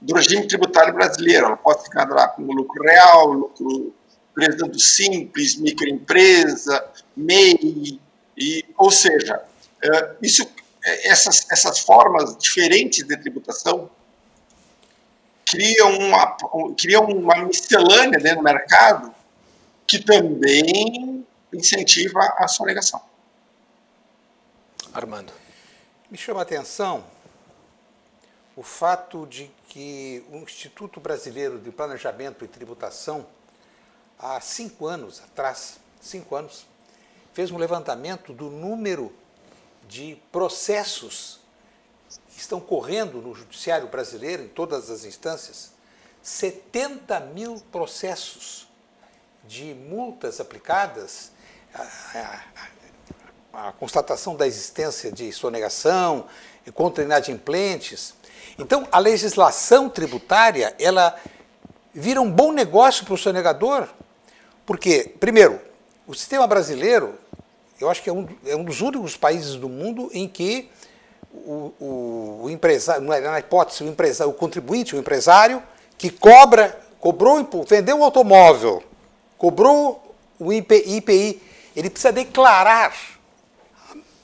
do regime tributário brasileiro. Ela pode se enquadrar como lucro real, lucro empresa simples, microempresa, MEI, e, ou seja, é, isso, é, essas, essas formas diferentes de tributação criam uma, criam uma miscelânea dentro do mercado que também incentiva a sonegação. Armando. Me chama a atenção o fato de que o Instituto Brasileiro de Planejamento e Tributação, há cinco anos atrás, cinco anos, fez um levantamento do número de processos que estão correndo no judiciário brasileiro, em todas as instâncias, 70 mil processos de multas aplicadas, a, a, a constatação da existência de sonegação contra inadimplentes, Então, a legislação tributária, ela vira um bom negócio para o sonegador, porque, primeiro, o sistema brasileiro, eu acho que é um, é um dos únicos países do mundo em que o, o, o empresário, é na hipótese, o, empresário, o contribuinte, o empresário, que cobra, cobrou, vendeu o automóvel, cobrou o IPI, ele precisa declarar.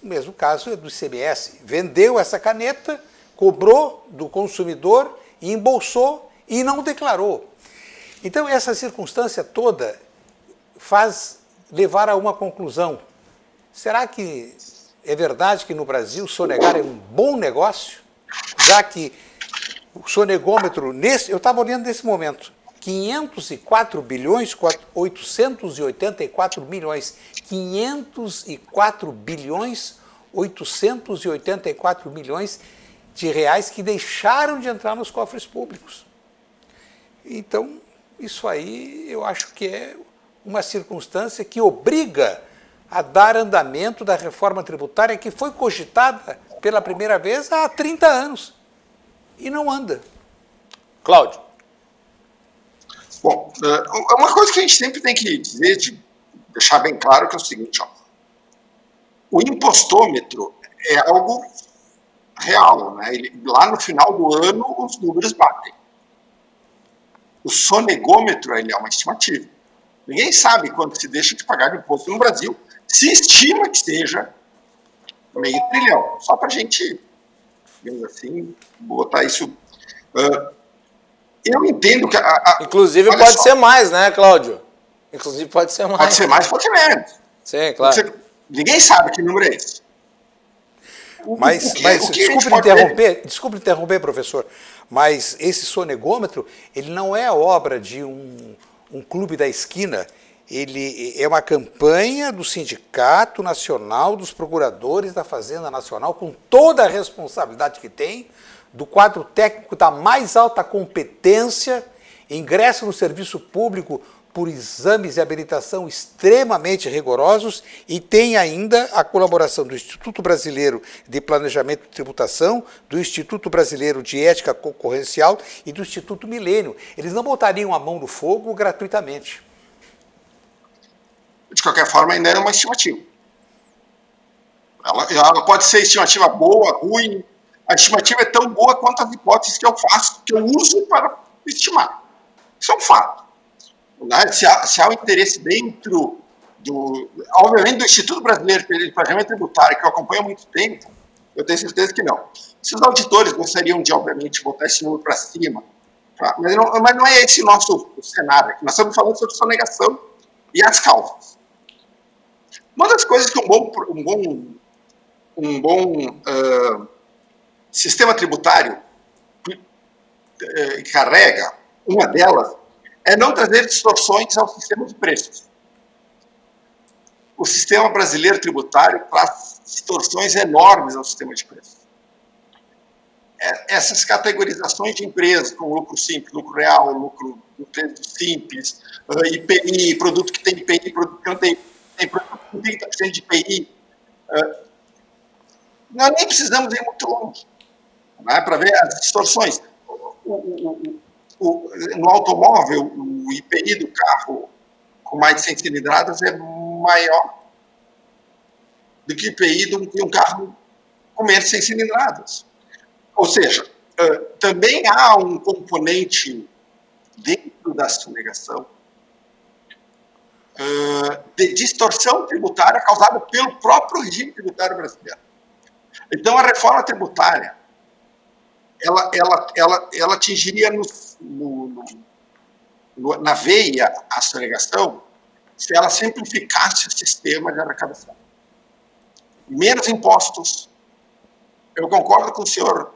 O mesmo caso é do ICMS. Vendeu essa caneta, cobrou do consumidor, embolsou e não declarou. Então, essa circunstância toda faz levar a uma conclusão. Será que é verdade que no Brasil sonegar é um bom negócio? Já que o sonegômetro, nesse, eu estava olhando nesse momento, 504 bilhões 884 milhões. 504 bilhões 884 milhões de reais que deixaram de entrar nos cofres públicos. Então, isso aí eu acho que é uma circunstância que obriga a dar andamento da reforma tributária que foi cogitada pela primeira vez há 30 anos e não anda. Cláudio. Bom, é, uma coisa que a gente sempre tem que dizer, de deixar bem claro, que é o seguinte, ó, o impostômetro é algo real, né? Ele, lá no final do ano os números batem. O sonegômetro ele é uma estimativa. Ninguém sabe quanto se deixa de pagar de imposto no Brasil. Se estima que seja meio trilhão. Só para a gente, digamos assim, botar isso. Uh, eu entendo que. A, a, Inclusive pode só. ser mais, né, Cláudio? Inclusive pode ser mais. Pode ser mais, pode ser menos. Sim, claro. Você, ninguém sabe que número é esse. Mas, que, mas desculpe, interromper, desculpe interromper, professor, mas esse sonegômetro, ele não é obra de um, um clube da esquina, ele é uma campanha do Sindicato Nacional dos Procuradores da Fazenda Nacional, com toda a responsabilidade que tem, do quadro técnico da mais alta competência, ingresso no serviço público por exames de habilitação extremamente rigorosos e tem ainda a colaboração do Instituto Brasileiro de Planejamento e Tributação, do Instituto Brasileiro de Ética Concorrencial e do Instituto Milênio. Eles não botariam a mão no fogo gratuitamente. De qualquer forma, ainda é uma estimativa. Ela, ela pode ser estimativa boa, ruim. A estimativa é tão boa quanto as hipóteses que eu faço, que eu uso para estimar. Isso é um fato. Né? Se, há, se há um interesse dentro do. Obviamente, do Instituto Brasileiro de Planejamento Tributário, que eu acompanho há muito tempo, eu tenho certeza que não. Se os auditores gostariam de, obviamente, botar esse número para cima, tá? mas, não, mas não é esse nosso cenário aqui. Nós estamos falando sobre sonegação e as causas. Uma das coisas que um bom, um bom, um bom uh, sistema tributário uh, carrega, uma delas é não trazer distorções ao sistema de preços. O sistema brasileiro tributário traz distorções enormes ao sistema de preços. É, essas categorizações de empresas, como lucro simples, lucro real, lucro simples, IPI, produto que tem IPI, produto que não tem, tem produto com 30% de IPI, uh, nós nem precisamos ir muito longe né, para ver as distorções. O, o, no automóvel, o IPI do carro com mais de 100 cilindradas é maior do que o IPI de um carro com menos de 100 cilindradas. Ou seja, também há um componente dentro da sonegação de distorção tributária causada pelo próprio regime tributário brasileiro. Então, a reforma tributária ela, ela, ela, ela atingiria no, no, no, na veia a sonegação se ela simplificasse o sistema de arrecadação. Menos impostos. Eu concordo com o senhor,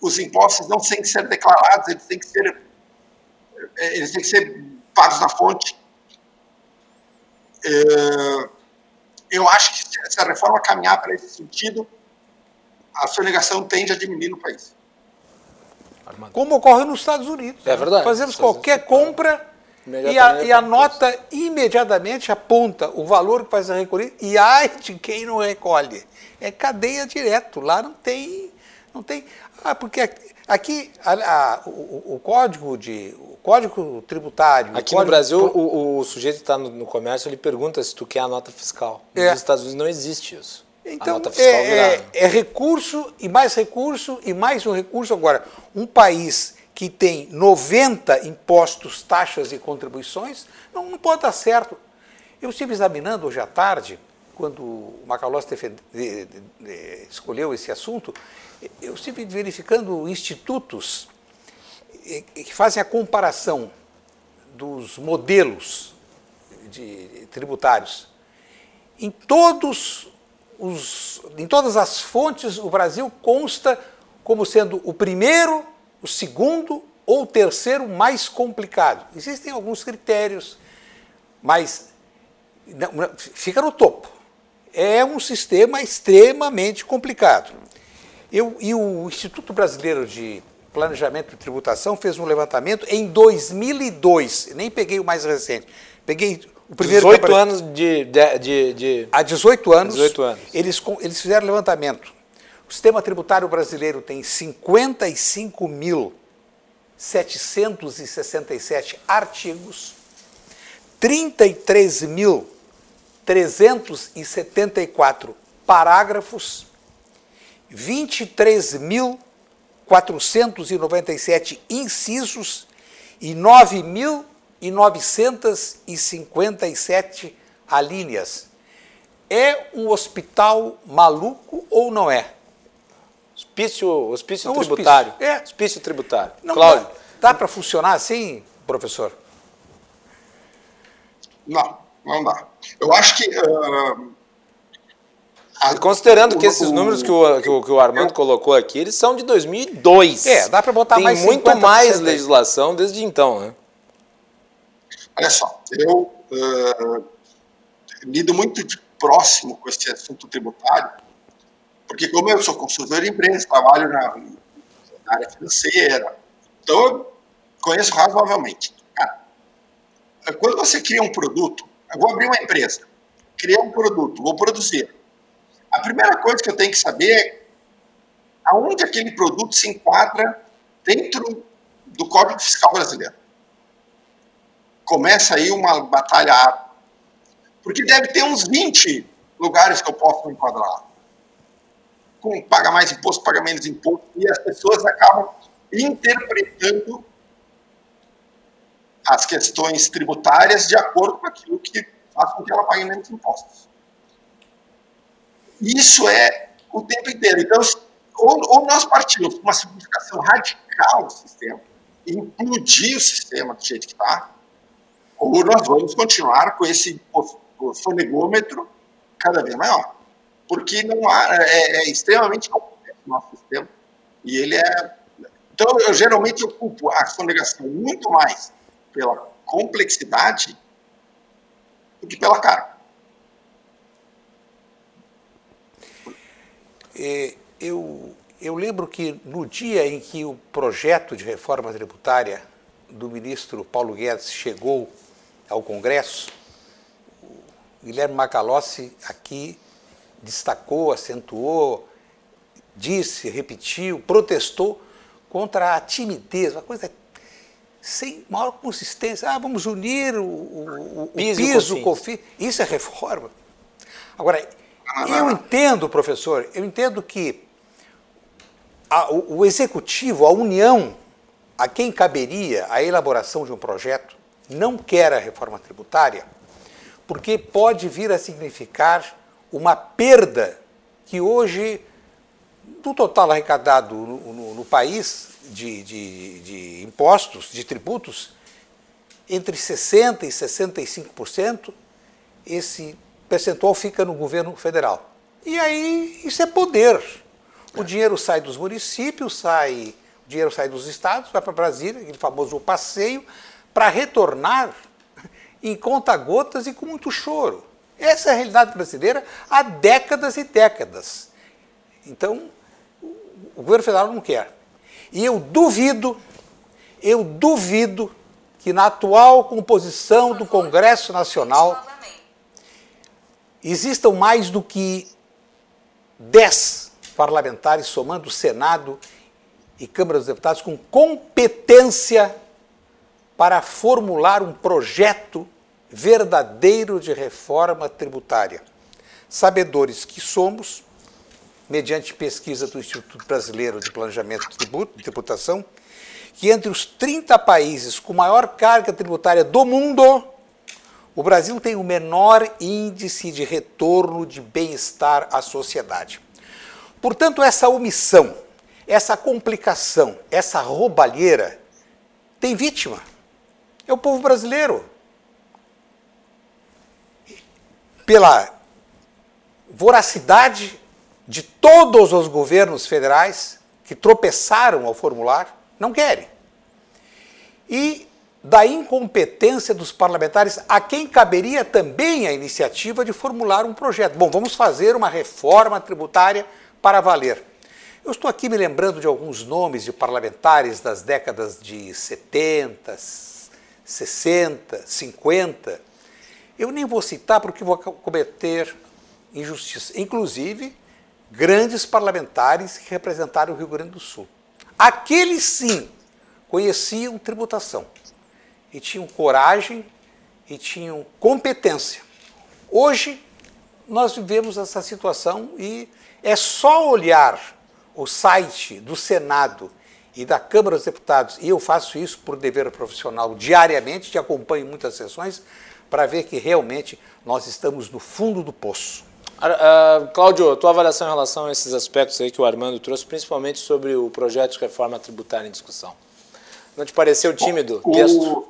os impostos não têm que ser declarados, eles têm que ser, eles têm que ser pagos na fonte. É, eu acho que se a reforma caminhar para esse sentido, a sonegação tende a diminuir no país. Como ocorre nos Estados Unidos. É verdade. Fazemos qualquer compra e a, e a nota imediatamente aponta o valor que faz a recolher e ai de quem não recolhe. É cadeia direto. Lá não tem, Não tem. Ah, porque aqui a, a, o, o, código de o código tributário. Aqui código no Brasil, o, o sujeito que está no, no, comércio ele pergunta se tu quer a nota fiscal. É. Nos Estados Unidos não existe isso. Então, é, é, é, recurso e mais recurso e mais um recurso. Agora, um país que tem 90 impostos, taxas e contribuições, não, não pode dar certo. Eu estive examinando hoje à tarde, quando o Macalossi escolheu esse assunto, eu estive verificando institutos que fazem a comparação dos modelos de tributários. Em todos os, em todas as fontes, o Brasil consta como sendo o primeiro, o segundo ou o terceiro mais complicado. Existem alguns critérios, mas fica no topo. É um sistema extremamente complicado. Eu, e o Instituto Brasileiro de Planejamento e Tributação fez um levantamento em 2002, nem peguei o mais recente, peguei o primeiro 18 anos de, de, de, de, Há 18 anos, 18 anos. Eles, eles fizeram levantamento. O sistema tributário brasileiro tem 55.767 artigos, 33.374 parágrafos, 23.497 incisos e 9.000 e 957 alíneas. É um hospital maluco ou não é? Hospício, hospício não, tributário. Hospício. É. Hospício tributário. Não, Cláudio. Dá, dá para funcionar assim, professor? Não, não dá. Eu acho que. Uh, a, Considerando o, que esses o, números que o, que o, que o Armando eu, colocou aqui, eles são de 2002. É, dá para botar Tem mais Tem muito mais legislação desde então, né? Olha só, eu uh, lido muito de próximo com esse assunto tributário, porque como eu sou consultor de empresa, trabalho na, na área financeira, então eu conheço razoavelmente. Cara, quando você cria um produto, eu vou abrir uma empresa, criar um produto, vou produzir. A primeira coisa que eu tenho que saber é aonde aquele produto se enquadra dentro do Código Fiscal Brasileiro começa aí uma batalha Porque deve ter uns 20 lugares que eu posso me enquadrar. Com paga mais imposto, paga menos imposto, e as pessoas acabam interpretando as questões tributárias de acordo com aquilo que faz com que ela pague menos impostos. Isso é o tempo inteiro. Então, ou, ou nós partimos para uma simplificação radical do sistema, implodir o sistema do jeito que está, ou nós vamos continuar com esse fonegômetro cada vez maior. Porque não há, é, é extremamente complexo o nosso sistema. E ele é. Então, eu geralmente ocupo a sonegação muito mais pela complexidade do que pela carga. É, eu, eu lembro que no dia em que o projeto de reforma tributária do ministro Paulo Guedes chegou ao Congresso, o Guilherme Macalossi aqui destacou, acentuou, disse, repetiu, protestou contra a timidez, uma coisa sem maior consistência. Ah, vamos unir o, o, o piso, piso COFINS. Isso é reforma. Agora, eu entendo, professor, eu entendo que a, o, o executivo, a União, a quem caberia a elaboração de um projeto, não quer a reforma tributária, porque pode vir a significar uma perda que hoje, do total arrecadado no, no, no país de, de, de impostos, de tributos, entre 60% e 65%, esse percentual fica no governo federal. E aí isso é poder. O dinheiro sai dos municípios, sai, o dinheiro sai dos estados, vai para Brasília, aquele famoso passeio, para retornar em conta-gotas e com muito choro. Essa é a realidade brasileira há décadas e décadas. Então, o governo federal não quer. E eu duvido, eu duvido que na atual composição do Congresso Nacional existam mais do que 10 parlamentares, somando Senado e Câmara dos Deputados, com competência para formular um projeto verdadeiro de reforma tributária. Sabedores que somos, mediante pesquisa do Instituto Brasileiro de Planejamento de Tributação, que entre os 30 países com maior carga tributária do mundo, o Brasil tem o menor índice de retorno de bem-estar à sociedade. Portanto, essa omissão, essa complicação, essa roubalheira tem vítima. É o povo brasileiro. Pela voracidade de todos os governos federais que tropeçaram ao formular, não querem. E da incompetência dos parlamentares, a quem caberia também a iniciativa de formular um projeto. Bom, vamos fazer uma reforma tributária para valer. Eu estou aqui me lembrando de alguns nomes de parlamentares das décadas de 70, 60, 50. Eu nem vou citar porque vou cometer injustiça. Inclusive, grandes parlamentares que representaram o Rio Grande do Sul. Aqueles sim conheciam tributação e tinham coragem e tinham competência. Hoje nós vivemos essa situação e é só olhar o site do Senado e da Câmara dos Deputados, e eu faço isso por dever profissional diariamente, te acompanho em muitas sessões, para ver que realmente nós estamos no fundo do poço. Uh, Cláudio, tua avaliação em relação a esses aspectos aí que o Armando trouxe, principalmente sobre o projeto de reforma tributária em discussão. Não te pareceu tímido? O, o,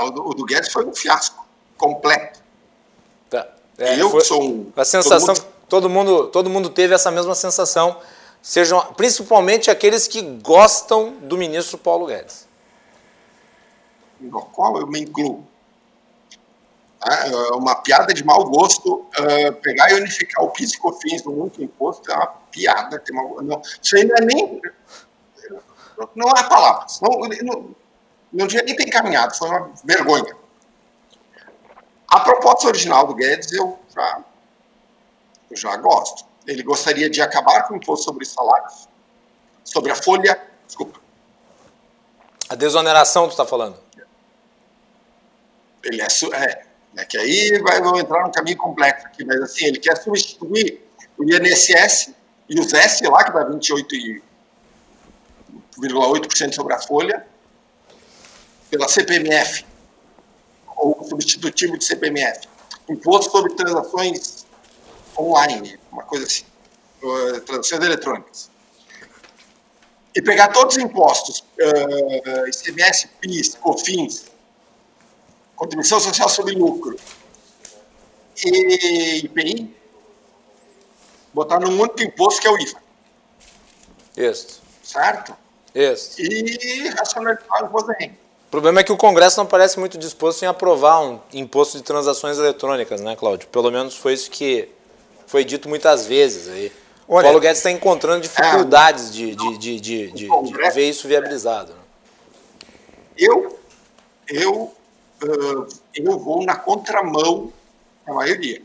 o, do, Guedes foi um fiasco completo. Tá. É, eu sou um. A sensação. Todo mundo... todo mundo, todo mundo teve essa mesma sensação, sejam principalmente aqueles que gostam do ministro Paulo Guedes. No qual eu me incluo. É, é uma piada de mau gosto uh, pegar e unificar o PIS e COFINS no único imposto é uma piada. Tem uma, não, isso aí não é nem. Não há palavras. Não, não, não devia nem encaminhado, foi uma vergonha. A proposta original do Guedes eu já, eu já gosto. Ele gostaria de acabar com o imposto sobre salários, sobre a folha. Desculpa. A desoneração, tu está falando? Ele é, é né, que aí vai, entrar num caminho complexo aqui, mas assim, ele quer substituir o INSS e os S lá, que dá 28,8% sobre a folha, pela CPMF, ou substitutivo de CPMF. Imposto sobre transações online, uma coisa assim, transações eletrônicas. E pegar todos os impostos, uh, ICMS, PIS, COFINS, contribuição social sobre lucro e IPI, botar num único imposto que é o IVA. Isso. Certo? Isso. E racionalizar o imposto renda. O problema é que o Congresso não parece muito disposto em aprovar um imposto de transações eletrônicas, né, Cláudio? Pelo menos foi isso que foi dito muitas vezes aí. Olha, o Paulo Guedes está encontrando dificuldades é, de, de, de, de, de, de ver isso viabilizado. Né? Eu, eu uh, eu vou na contramão da maioria.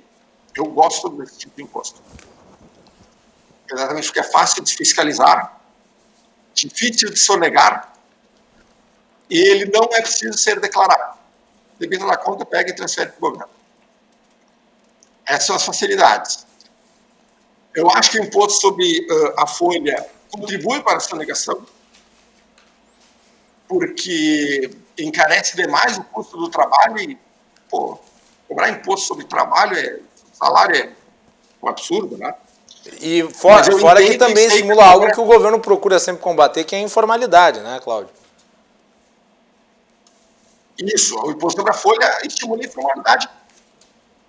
Eu gosto desse tipo de imposto. Exatamente porque é fácil de fiscalizar, difícil de sonegar, e ele não é preciso ser declarado. Depende da conta, pega e transfere para o governo. Essas são as facilidades. Eu acho que o imposto sobre uh, a folha contribui para a sonegação, porque encarece demais o custo do trabalho e, pô, cobrar imposto sobre trabalho, é, salário é um absurdo, né? E fora, fora que também estimula que algo que o governo procura sempre combater, que é a informalidade, né, Cláudio? Isso, o imposto sobre a folha estimula a informalidade.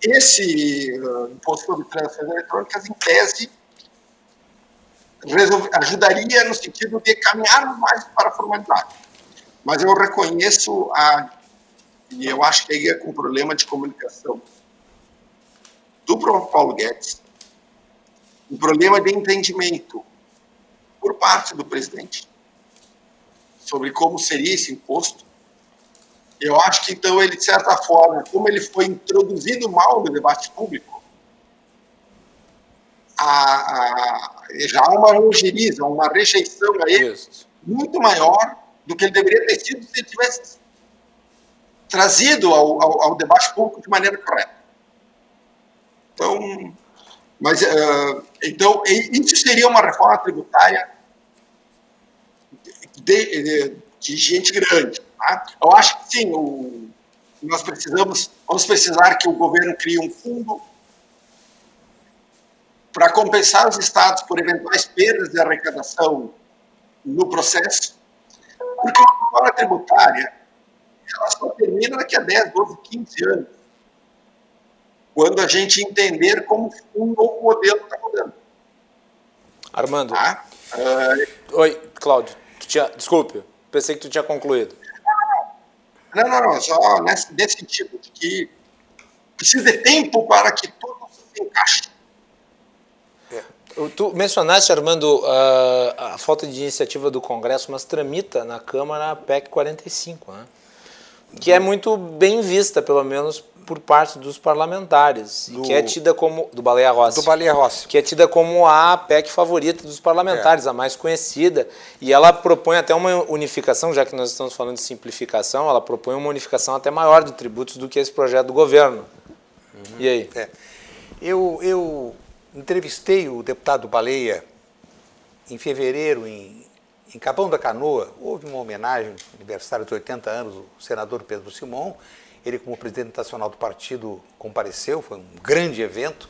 Esse uh, imposto sobre transações eletrônicas, em tese, ajudaria no sentido de caminhar mais para a formalidade. Mas eu reconheço a. E eu acho que aí é com problema de comunicação do próprio Paulo Guedes, um problema de entendimento por parte do presidente sobre como seria esse imposto. Eu acho que, então, ele, de certa forma, como ele foi introduzido mal no debate público, a, a, já há uma ojeriza, uma rejeição a ele Isso. muito maior do que ele deveria ter sido se ele tivesse trazido ao, ao, ao debate público de maneira correta. Então, mas, uh, então isso seria uma reforma tributária de, de, de gente grande. Tá? Eu acho que sim, o, nós precisamos, vamos precisar que o governo crie um fundo para compensar os estados por eventuais perdas de arrecadação no processo, porque a reforma tributária ela só termina daqui a 10, 12, 15 anos, quando a gente entender como um novo modelo está mudando. Armando. Tá? Uh, Oi, Cláudio. Tinha, desculpe, pensei que tu tinha concluído. Não, não, não, só nesse, nesse sentido de que precisa de tempo para que tudo se encaixe. Tu mencionaste, Armando, a, a falta de iniciativa do Congresso, mas tramita na Câmara a PEC 45, né? Que é muito bem vista, pelo menos por parte dos parlamentares, do, que é tida como do Baleia Rossi. Do Baleia Rossi. Que é tida como a PEC favorita dos parlamentares, é. a mais conhecida, e ela propõe até uma unificação, já que nós estamos falando de simplificação, ela propõe uma unificação até maior de tributos do que esse projeto do governo. Uhum. E aí? É. Eu, eu entrevistei o deputado Baleia em fevereiro em, em Capão da Canoa. Houve uma homenagem, aniversário de 80 anos, do senador Pedro Simon. Ele, como presidente nacional do partido, compareceu, foi um grande evento.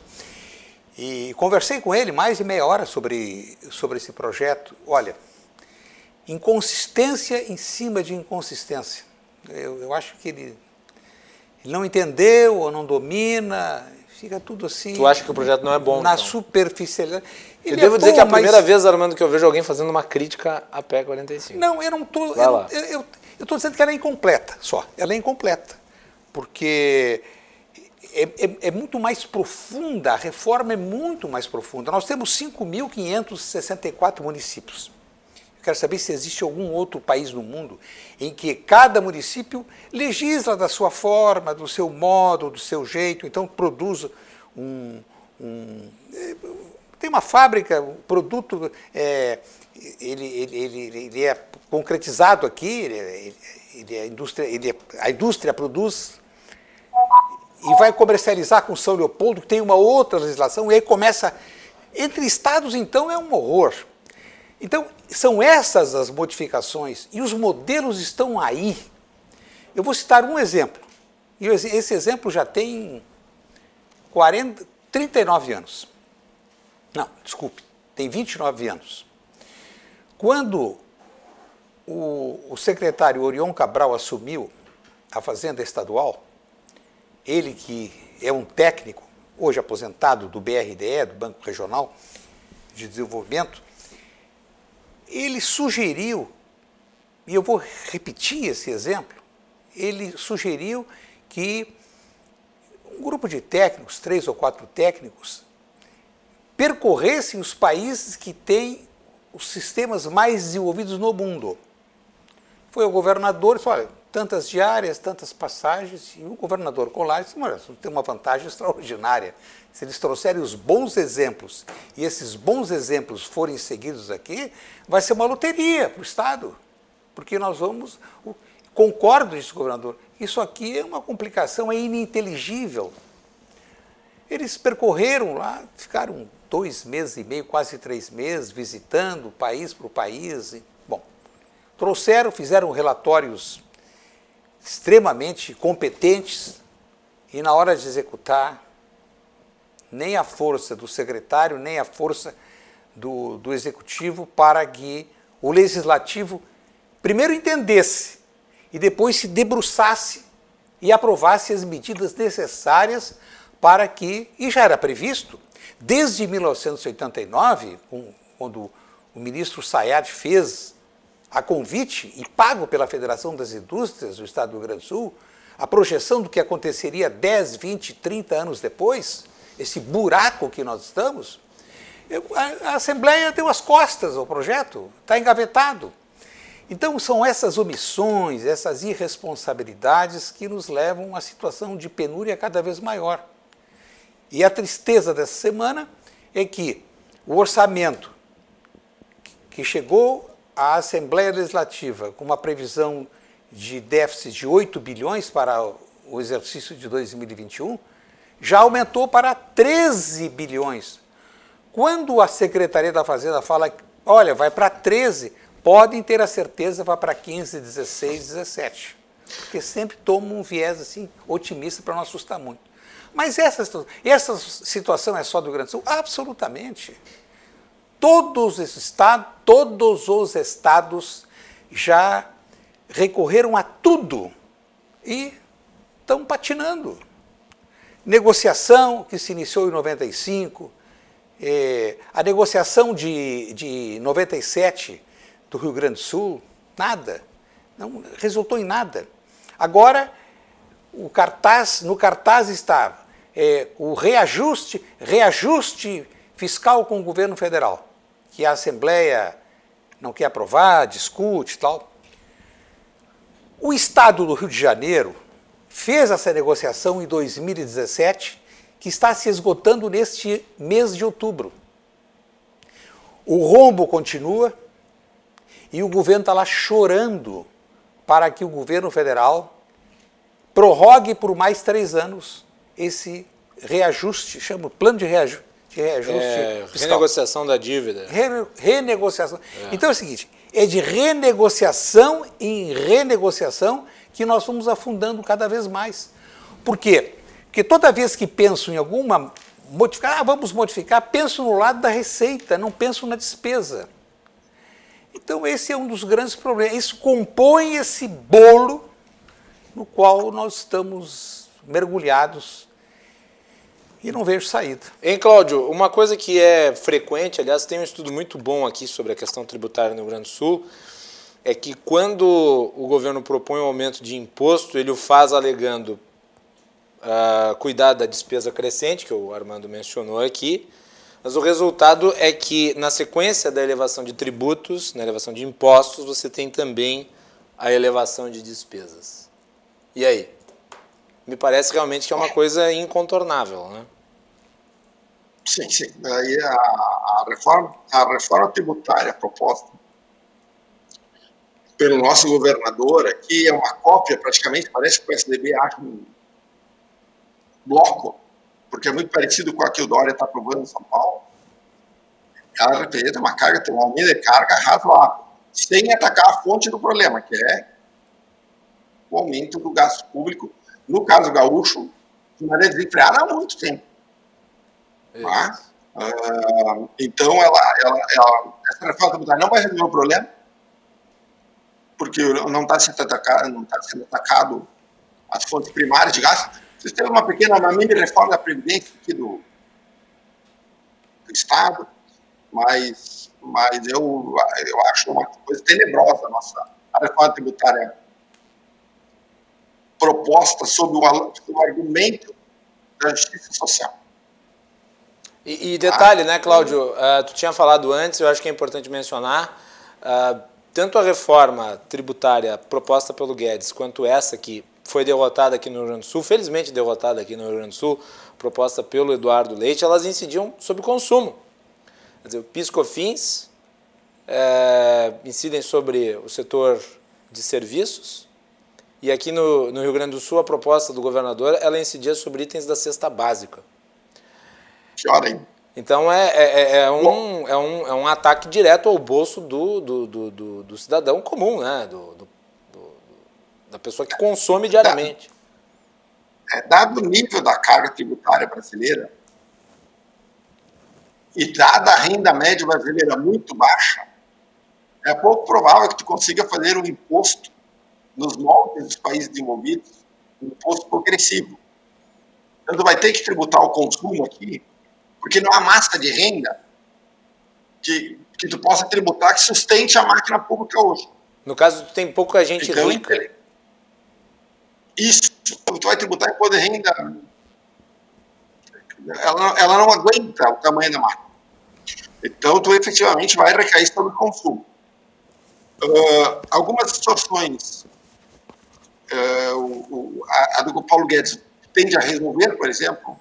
E conversei com ele mais de meia hora sobre, sobre esse projeto. Olha, inconsistência em cima de inconsistência. Eu, eu acho que ele, ele não entendeu ou não domina, fica tudo assim. Tu acha que o projeto não é bom? Na então? superficialidade. Eu devo é dizer que é a primeira mas... vez, Armando, que eu vejo alguém fazendo uma crítica à PEC 45. Não, eu não estou. Eu estou dizendo que ela é incompleta só. Ela é incompleta. Porque é, é, é, muito mais profunda, a reforma é muito mais profunda. Nós temos 5.564 municípios. Eu quero saber se existe algum outro país no mundo em que cada município legisla da sua forma, do seu modo, do seu jeito, então produz um. um tem uma fábrica, o produto é, ele, ele, ele, ele, é concretizado aqui, ele, ele, a, indústria, ele, a indústria produz e vai comercializar com São Leopoldo, que tem uma outra legislação, e aí começa. Entre estados, então, é um horror. Então, são essas as modificações e os modelos estão aí. Eu vou citar um exemplo. E esse exemplo já tem 40, 39 anos. Não, desculpe, tem 29 anos. Quando o, o secretário Orion Cabral assumiu a Fazenda Estadual, ele que é um técnico, hoje aposentado do BRDE, do Banco Regional de Desenvolvimento, ele sugeriu, e eu vou repetir esse exemplo, ele sugeriu que um grupo de técnicos, três ou quatro técnicos, percorressem os países que têm os sistemas mais desenvolvidos no mundo. Foi o governador e disse, olha, tantas diárias, tantas passagens, e o governador Colares disse, olha, tem uma vantagem extraordinária. Se eles trouxerem os bons exemplos e esses bons exemplos forem seguidos aqui, vai ser uma loteria para o Estado, porque nós vamos. Concordo, disse o governador, isso aqui é uma complicação, é ininteligível. Eles percorreram lá, ficaram dois meses e meio, quase três meses, visitando país por país. Bom, trouxeram, fizeram relatórios extremamente competentes e na hora de executar, nem a força do secretário, nem a força do, do executivo para que o legislativo primeiro entendesse e depois se debruçasse e aprovasse as medidas necessárias para que, e já era previsto, desde 1989, quando o ministro Sayad fez a convite e pago pela Federação das Indústrias do Estado do Rio Grande do Sul, a projeção do que aconteceria 10, 20, 30 anos depois, esse buraco que nós estamos, a, Assembleia deu as costas ao projeto, está engavetado. Então são essas omissões, essas irresponsabilidades que nos levam a uma situação de penúria cada vez maior. E a tristeza dessa semana é que o orçamento que chegou à Assembleia Legislativa com uma previsão de déficit de 8 bilhões para o exercício de 2021, já aumentou para 13 bilhões. Quando a Secretaria da Fazenda fala, olha, vai para 13, podem ter a certeza vai para 15, 16, 17. Porque sempre toma um viés assim otimista para não assustar muito. Mas essa, essa situação é só do Rio Grande do Sul? Absolutamente. Todos os estados, todos os estados já recorreram a tudo e estão patinando. Negociação que se iniciou em 95, é, a negociação de, de 97 do Rio Grande do Sul, nada, não resultou em nada. Agora, o cartaz, no cartaz está é, o reajuste, reajuste fiscal com o governo federal, que a Assembleia não quer aprovar, discute tal. O Estado do Rio de Janeiro fez essa negociação em 2017, que está se esgotando neste mês de outubro. O rombo continua e o governo está lá chorando para que o governo federal prorrogue por mais três anos esse reajuste, chama plano de reajuste. De reajuste é, renegociação da dívida. Re, renegociação. É. Então é o seguinte: é de renegociação em renegociação que nós vamos afundando cada vez mais. Por quê? Porque toda vez que penso em alguma modificar, ah, vamos modificar, penso no lado da receita, não penso na despesa. Então esse é um dos grandes problemas. Isso compõe esse bolo no qual nós estamos mergulhados e não vejo saída. Hein, Cláudio? Uma coisa que é frequente, aliás, tem um estudo muito bom aqui sobre a questão tributária no Rio Grande do Sul, é que quando o governo propõe um aumento de imposto, ele o faz alegando uh, cuidar da despesa crescente, que o Armando mencionou aqui, mas o resultado é que, na sequência da elevação de tributos, na elevação de impostos, você tem também a elevação de despesas. E aí? Me parece realmente que é uma coisa incontornável, né? Sim, sim. Aí a, a, reforma, a reforma tributária proposta pelo nosso governador aqui é uma cópia, praticamente, parece que o PSDB acha um bloco porque é muito parecido com a que o Dória está aprovando em São Paulo, ela representa uma carga, tem um de carga razoável, sem atacar a fonte do problema, que é o aumento do gasto público, no caso gaúcho, de maneira desenfreada há muito tempo. Tá? Uh, então, ela, ela, ela, essa reforma tributária não vai resolver o problema, porque não está sendo atacado, não está sendo atacado as fontes primárias de gasto. Vocês têm uma pequena, uma mini reforma da Previdência aqui do, do Estado, mas, mas eu, eu acho uma coisa tenebrosa a nossa a reforma tributária proposta sob o, o argumento da justiça social. E, e detalhe, ah, né, Cláudio? Uh, tu tinha falado antes, eu acho que é importante mencionar, uh, tanto a reforma tributária proposta pelo Guedes quanto essa que foi derrotada aqui no Rio Grande do Sul, felizmente derrotada aqui no Rio Grande do Sul, proposta pelo Eduardo Leite, elas incidiam sobre o consumo. Quer dizer, o PiscoFins é, incidem sobre o setor de serviços, e aqui no, no, Rio Grande do Sul a proposta do governador ela incidia sobre itens da cesta básica. Hein? Então é, é, é, é um, é, um, é um ataque direto ao bolso do, do, do, do, do cidadão comum, né? do, do da pessoa que consome diariamente. É, dado o nível da carga tributária brasileira e dada a renda média brasileira muito baixa, é pouco provável que tu consiga fazer um imposto nos moldes dos países desenvolvidos, um imposto progressivo. Então, tu vai ter que tributar o consumo aqui, porque não há massa de renda que, que tu possa tributar que sustente a máquina pública hoje. No caso, tem pouca gente então, rica. Isso, tu vai tributar imposto de renda, ela, ela não aguenta o tamanho da máquina. Então, tu efetivamente vai recair sobre o consumo. Uh, algumas situações, uh, o, a, a, do Paulo Guedes tende a resolver, por exemplo,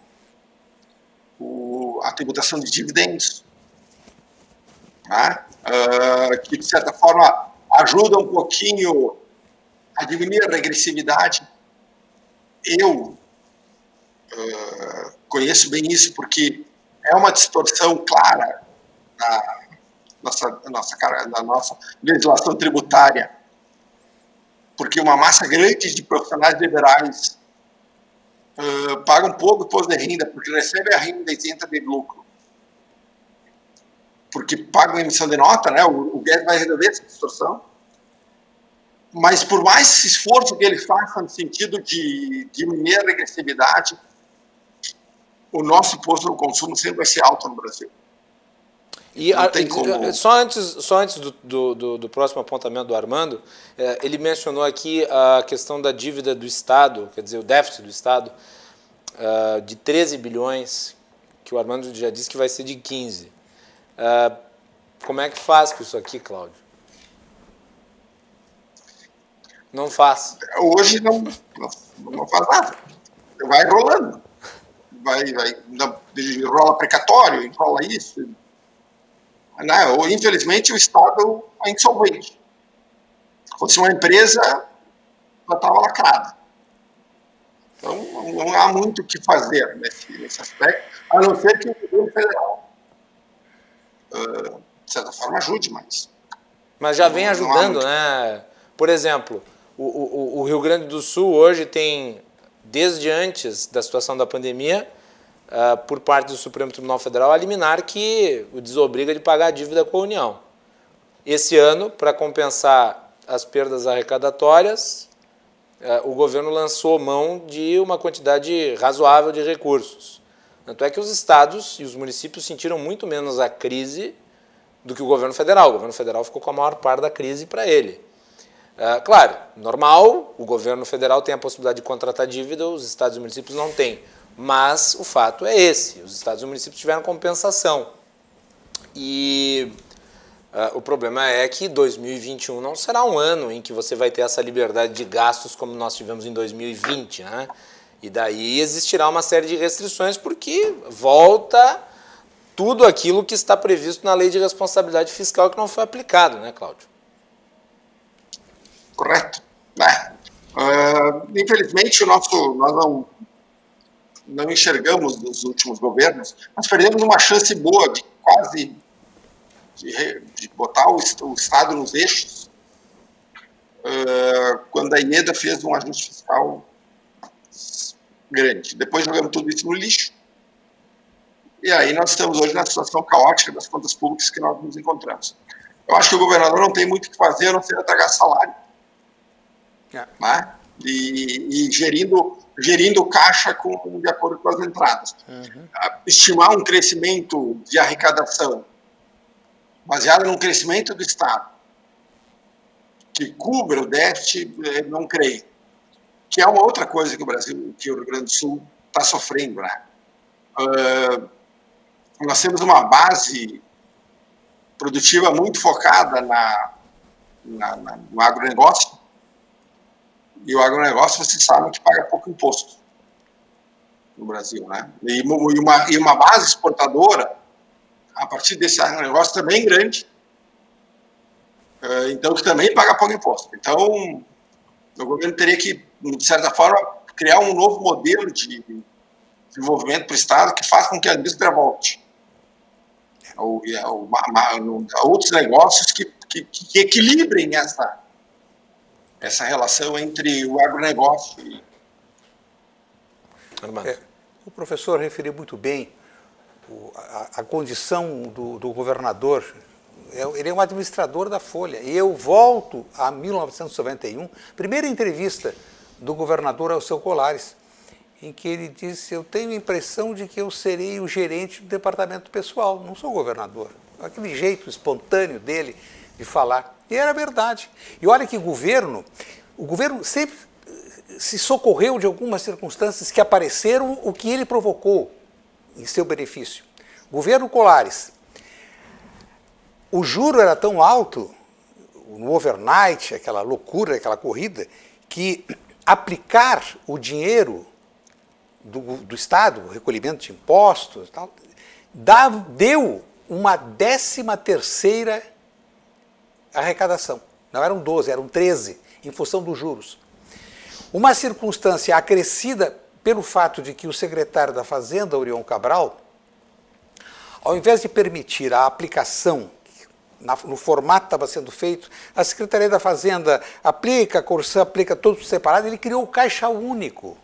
o, a tributação de dividendos. uh, que de certa forma ajuda um pouquinho a diminuir a regressividade. Eu uh, conheço bem isso porque é uma distorção clara na nossa, nossa, na nossa legislação tributária, porque uma massa grande de profissionais liberais uh, pagam pouco imposto de renda, porque recebem a renda isenta de lucro porque pagam emissão de nota, né? O, o Guedes vai resolver essa distorção. Mas por mais esforço que ele faça no sentido de diminuir a regressividade, o nosso imposto no consumo sempre vai ser alto no Brasil. E a, como... só antes, só antes do, do, do, do, próximo apontamento do Armando, é, ele mencionou aqui a questão da dívida do Estado, quer dizer, o déficit do Estado, uh, de 13 bilhões, que o Armando já disse que vai ser de 15. Uh, como é que faz com isso aqui, Cláudio? Não faz. Hoje não, não, faz nada. Vai rolando. Vai, vai, rola precatório, enrola isso. Né? infelizmente o Estado é insolvente. Se fosse uma empresa, já estava lacrada. Então não há muito o que fazer nesse, nesse aspecto, a não ser que o governo federal de certa forma, ajude mais. Mas já vem ajudando, né? Por exemplo, o, o, o, Rio Grande do Sul hoje tem, desde antes da situação da pandemia, uh, por parte do Supremo Tribunal Federal, a liminar que o desobriga de pagar a dívida com a União. Esse ano, para compensar as perdas arrecadatórias, uh, o governo lançou mão de uma quantidade razoável de recursos. Tanto é que os estados e os municípios sentiram muito menos a crise do que o governo federal. O governo federal ficou com a maior parte da crise para ele. Uh, claro, normal, o governo federal tem a possibilidade de contratar dívida, os estados e municípios não têm. Mas o fato é esse: os estados e municípios tiveram compensação. E uh, o problema é que 2021 não será um ano em que você vai ter essa liberdade de gastos como nós tivemos em 2020. Né? E daí existirá uma série de restrições, porque volta tudo aquilo que está previsto na lei de responsabilidade fiscal que não foi aplicado, né, Cláudio? Correto. É. Uh, infelizmente, o nosso, nós não, não enxergamos nos últimos governos, nós perdemos uma chance boa de quase de, de botar o, o, Estado nos eixos, uh, quando a IEDA fez um ajuste fiscal grande. Depois jogamos tudo isso no lixo. E aí nós estamos hoje na situação caótica das contas públicas que nós nos encontramos. Eu acho que o governador não tem muito o que fazer a não ser pagar salário. É. Né? E, e, gerindo, gerindo caixa com, de acordo com as entradas. Uhum. Estimar um crescimento de arrecadação baseado num crescimento do Estado que cubra o déficit, eh, não creio que é uma outra coisa que o Brasil, que o Rio Grande do Sul está sofrendo. Né? Uh, nós temos uma base produtiva muito focada na, na, na, no agronegócio, e o agronegócio, vocês sabem que paga pouco imposto no Brasil. Né? E, uma, e uma base exportadora, a partir desse agronegócio também grande, uh, então que também paga pouco imposto. Então, o governo teria que de certa forma, criar um novo modelo de desenvolvimento para o Estado que faça com que a indústria volte. Ou, ou outros negócios que, que, que, equilibrem essa, essa relação entre o agronegócio e. É, o professor referiu muito bem a, a condição do, do governador é, ele é um administrador da Folha. E eu volto a 1991, primeira entrevista do governador Alceu Colares, em que ele disse: Eu tenho a impressão de que eu serei o gerente do departamento pessoal, não sou governador. Aquele jeito espontâneo dele de falar. E era verdade. E olha que governo, o governo sempre se socorreu de algumas circunstâncias que apareceram, o que ele provocou em seu benefício. Governo Colares. O juro era tão alto, no overnight, aquela loucura, aquela corrida, que aplicar o dinheiro do, do Estado, o recolhimento de impostos, tal, dá, deu uma décima terceira arrecadação. Não eram 12, eram 13, em função dos juros. Uma circunstância acrescida pelo fato de que o secretário da Fazenda, Orion Cabral, ao invés de permitir a aplicação no formato que estava sendo feito, a Secretaria da Fazenda aplica, a Corsã aplica tudo separado, ele criou o Caixa Único.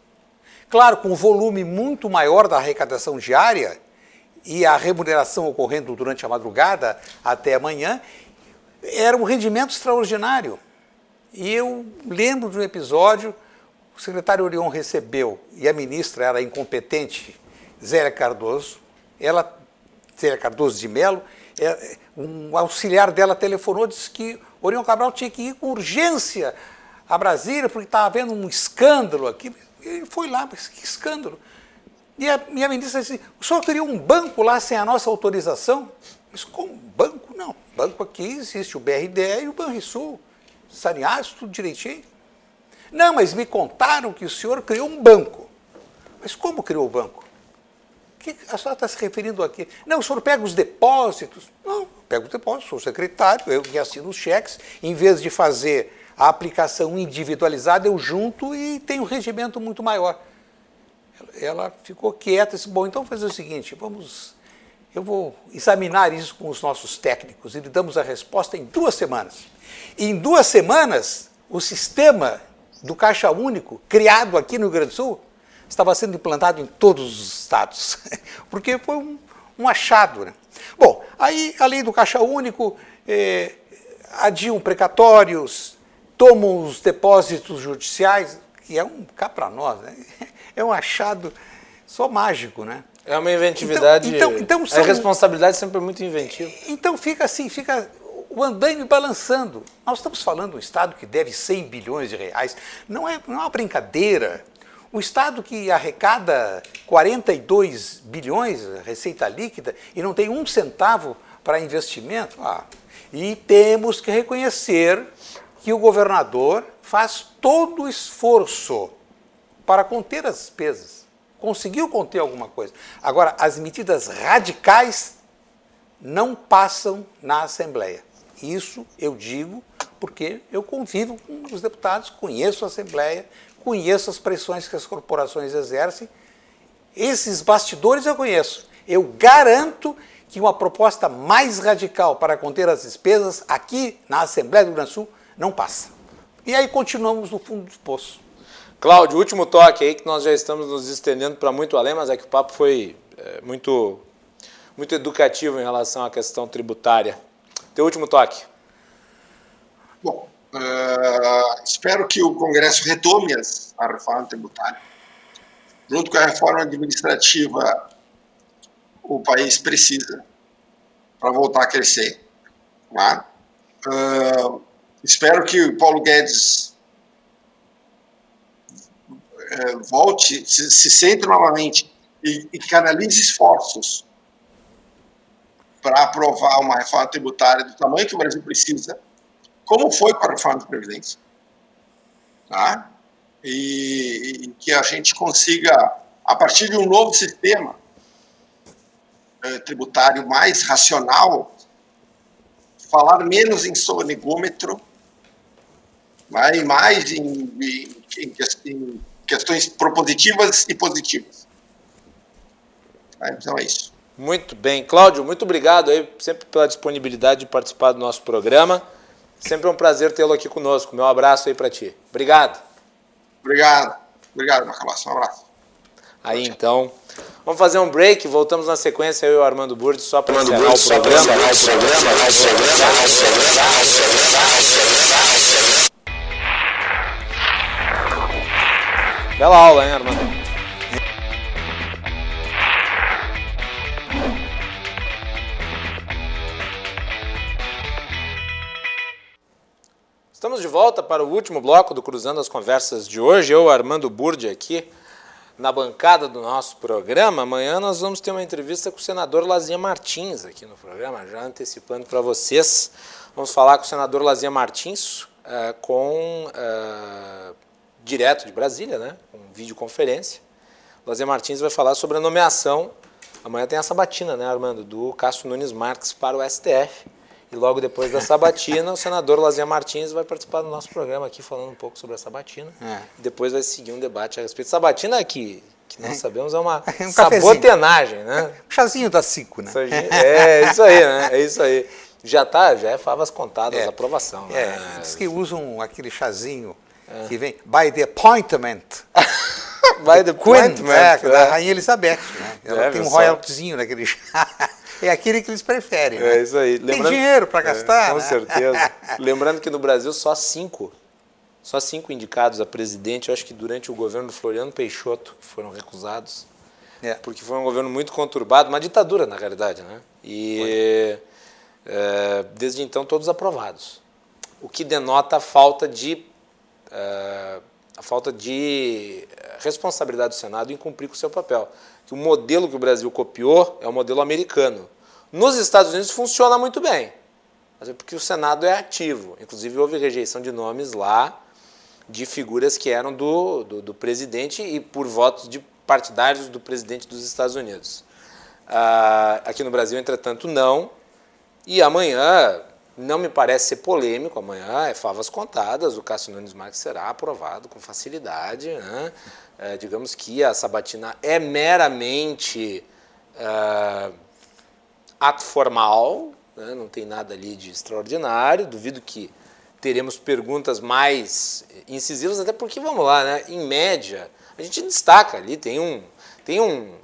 Claro, com um volume muito maior da arrecadação diária e a remuneração ocorrendo durante a madrugada até amanhã, era um rendimento extraordinário. E eu lembro de um episódio, o secretário Orion recebeu, e a ministra era incompetente, Zélia Cardoso, ela, Zélia Cardoso de Mello, é, um auxiliar dela telefonou disse que Orion Cabral tinha que ir com urgência a Brasília, porque estava havendo um escândalo aqui. Ele foi lá, mas que escândalo. E a minha ministra disse, o senhor queria um banco lá sem a nossa autorização? Mas como banco? Não. Banco aqui existe o BRDE e o Banrisul. Saneados, tudo direitinho. Não, mas me contaram que o senhor criou um banco. Mas como criou o banco? que a senhora está se referindo aqui? Não, o senhor pega os depósitos. Não, pego os depósitos, sou secretário, eu que assino os cheques. Em vez de fazer a aplicação individualizada, eu junto e tenho um regimento muito maior. Ela ficou quieta disse, bom, então fazer o seguinte, vamos, eu vou examinar isso com os nossos técnicos e lhe damos a resposta em duas semanas. E em duas semanas, o sistema do Caixa Único, criado aqui no Rio Grande do Sul, estava sendo implantado em todos os estados, porque foi um, um achado. Né? Bom, aí a lei do caixa único eh, adiam precatórios, tomam os depósitos judiciais, que é um cá para nós, né? é um achado só mágico, né? É uma inventividade. Então, então, então são, a responsabilidade sempre é muito inventiva. Então fica assim, fica o andaime balançando. Nós estamos falando de um Estado que deve 100 bilhões de reais. Não é, não é uma brincadeira. O Estado que arrecada 42 bilhões, receita líquida, e não tem um centavo para investimento, ah, e temos que reconhecer que o governador faz todo o esforço para conter as despesas. Conseguiu conter alguma coisa. Agora, as medidas radicais não passam na Assembleia. Isso eu digo porque eu convivo com os deputados, conheço a Assembleia, conheço as pressões que as corporações exercem. Esses bastidores eu conheço. Eu garanto que uma proposta mais radical para conter as despesas aqui na Assembleia do Rio Grande do Sul não passa. E aí continuamos no fundo do poço. Cláudio, último toque aí que nós já estamos nos estendendo para muito além, mas é que o papo foi é, muito, muito educativo em relação à questão tributária. Teu último toque. Bom, Uh, espero que o Congresso retome a reforma tributária. Junto com a reforma administrativa, o país precisa para voltar a crescer. Tá? Uh, espero que o Paulo Guedes uh, volte, se, se centre novamente e, e canalize esforços para aprovar uma reforma tributária do tamanho que o Brasil precisa como foi com a reforma da Previdência. Tá? E, e, que a gente consiga, a partir de um novo sistema é, tributário mais racional, falar menos em sonegômetro, e mais em, em, em, questões propositivas e positivas. Tá? Então é isso. Muito bem. Cláudio, muito obrigado aí sempre pela disponibilidade de participar do nosso programa. Sempre é um prazer tê-lo aqui conosco. Meu abraço aí para ti. Obrigado. Obrigado. Obrigado, Macalossi. Um abraço. Aí então, vamos fazer um break, voltamos na sequência, eu e o Armando Burdi, só para encerrar o programa. Bela aula, hein, Armando? Estamos de volta para o último bloco do Cruzando as Conversas de hoje. Eu, Armando Burdi, aqui na bancada do nosso programa. Amanhã nós vamos ter uma entrevista com o senador Lazinha Martins aqui no programa, já antecipando para vocês. Vamos falar com o senador Lazinha Martins, uh, com uh, direto de Brasília, né? Videoconferência. O Lazinha Martins vai falar sobre a nomeação Amanhã tem a sabatina, né, Armando? Do Cássio Nunes Marques para o STF. E logo depois da sabatina, o senador Lazinha Martins vai participar do nosso programa aqui falando um pouco sobre a sabatina. É. Depois vai seguir um debate a respeito. Sabatina que, que nós sabemos é uma É um sabotenagem, né? O chazinho das cinco, né? É isso aí, né? É isso aí. Já tá, já é favas contadas É. aprovação. É, né? diz que usam aquele chazinho É. que vem by the appointment. Vai the appointment, é, né? da Rainha Elizabeth. Né? Ela É, tem um royaltyzinho naquele chá. É aquele que eles preferem. né? É isso aí. Tem dinheiro para gastar. É, com né? certeza. Lembrando que no Brasil só cinco, só cinco indicados a presidente, eu acho que durante o governo do Floriano Peixoto, foram recusados, É. porque foi um governo muito conturbado, uma ditadura, na realidade, né? E é, desde então todos aprovados. O que denota a falta de a falta de responsabilidade do Senado em cumprir com o seu papel. Que o modelo que o Brasil copiou é o modelo americano. Nos Estados Unidos funciona muito bem, mas é porque o Senado é ativo. Inclusive houve rejeição de nomes lá de figuras que eram do, do, do presidente e por votos de partidários do presidente dos Estados Unidos. Ah, aqui no Brasil, entretanto, não. E amanhã, não me parece ser polêmico, amanhã é favas contadas, o Cássio Nunes Marques será aprovado com facilidade. Né? É, digamos que a sabatina é meramente ah, ato formal, né? não tem nada ali de extraordinário, duvido que teremos perguntas mais incisivas, até porque, vamos lá, né? em média, a gente destaca ali, tem um, tem um,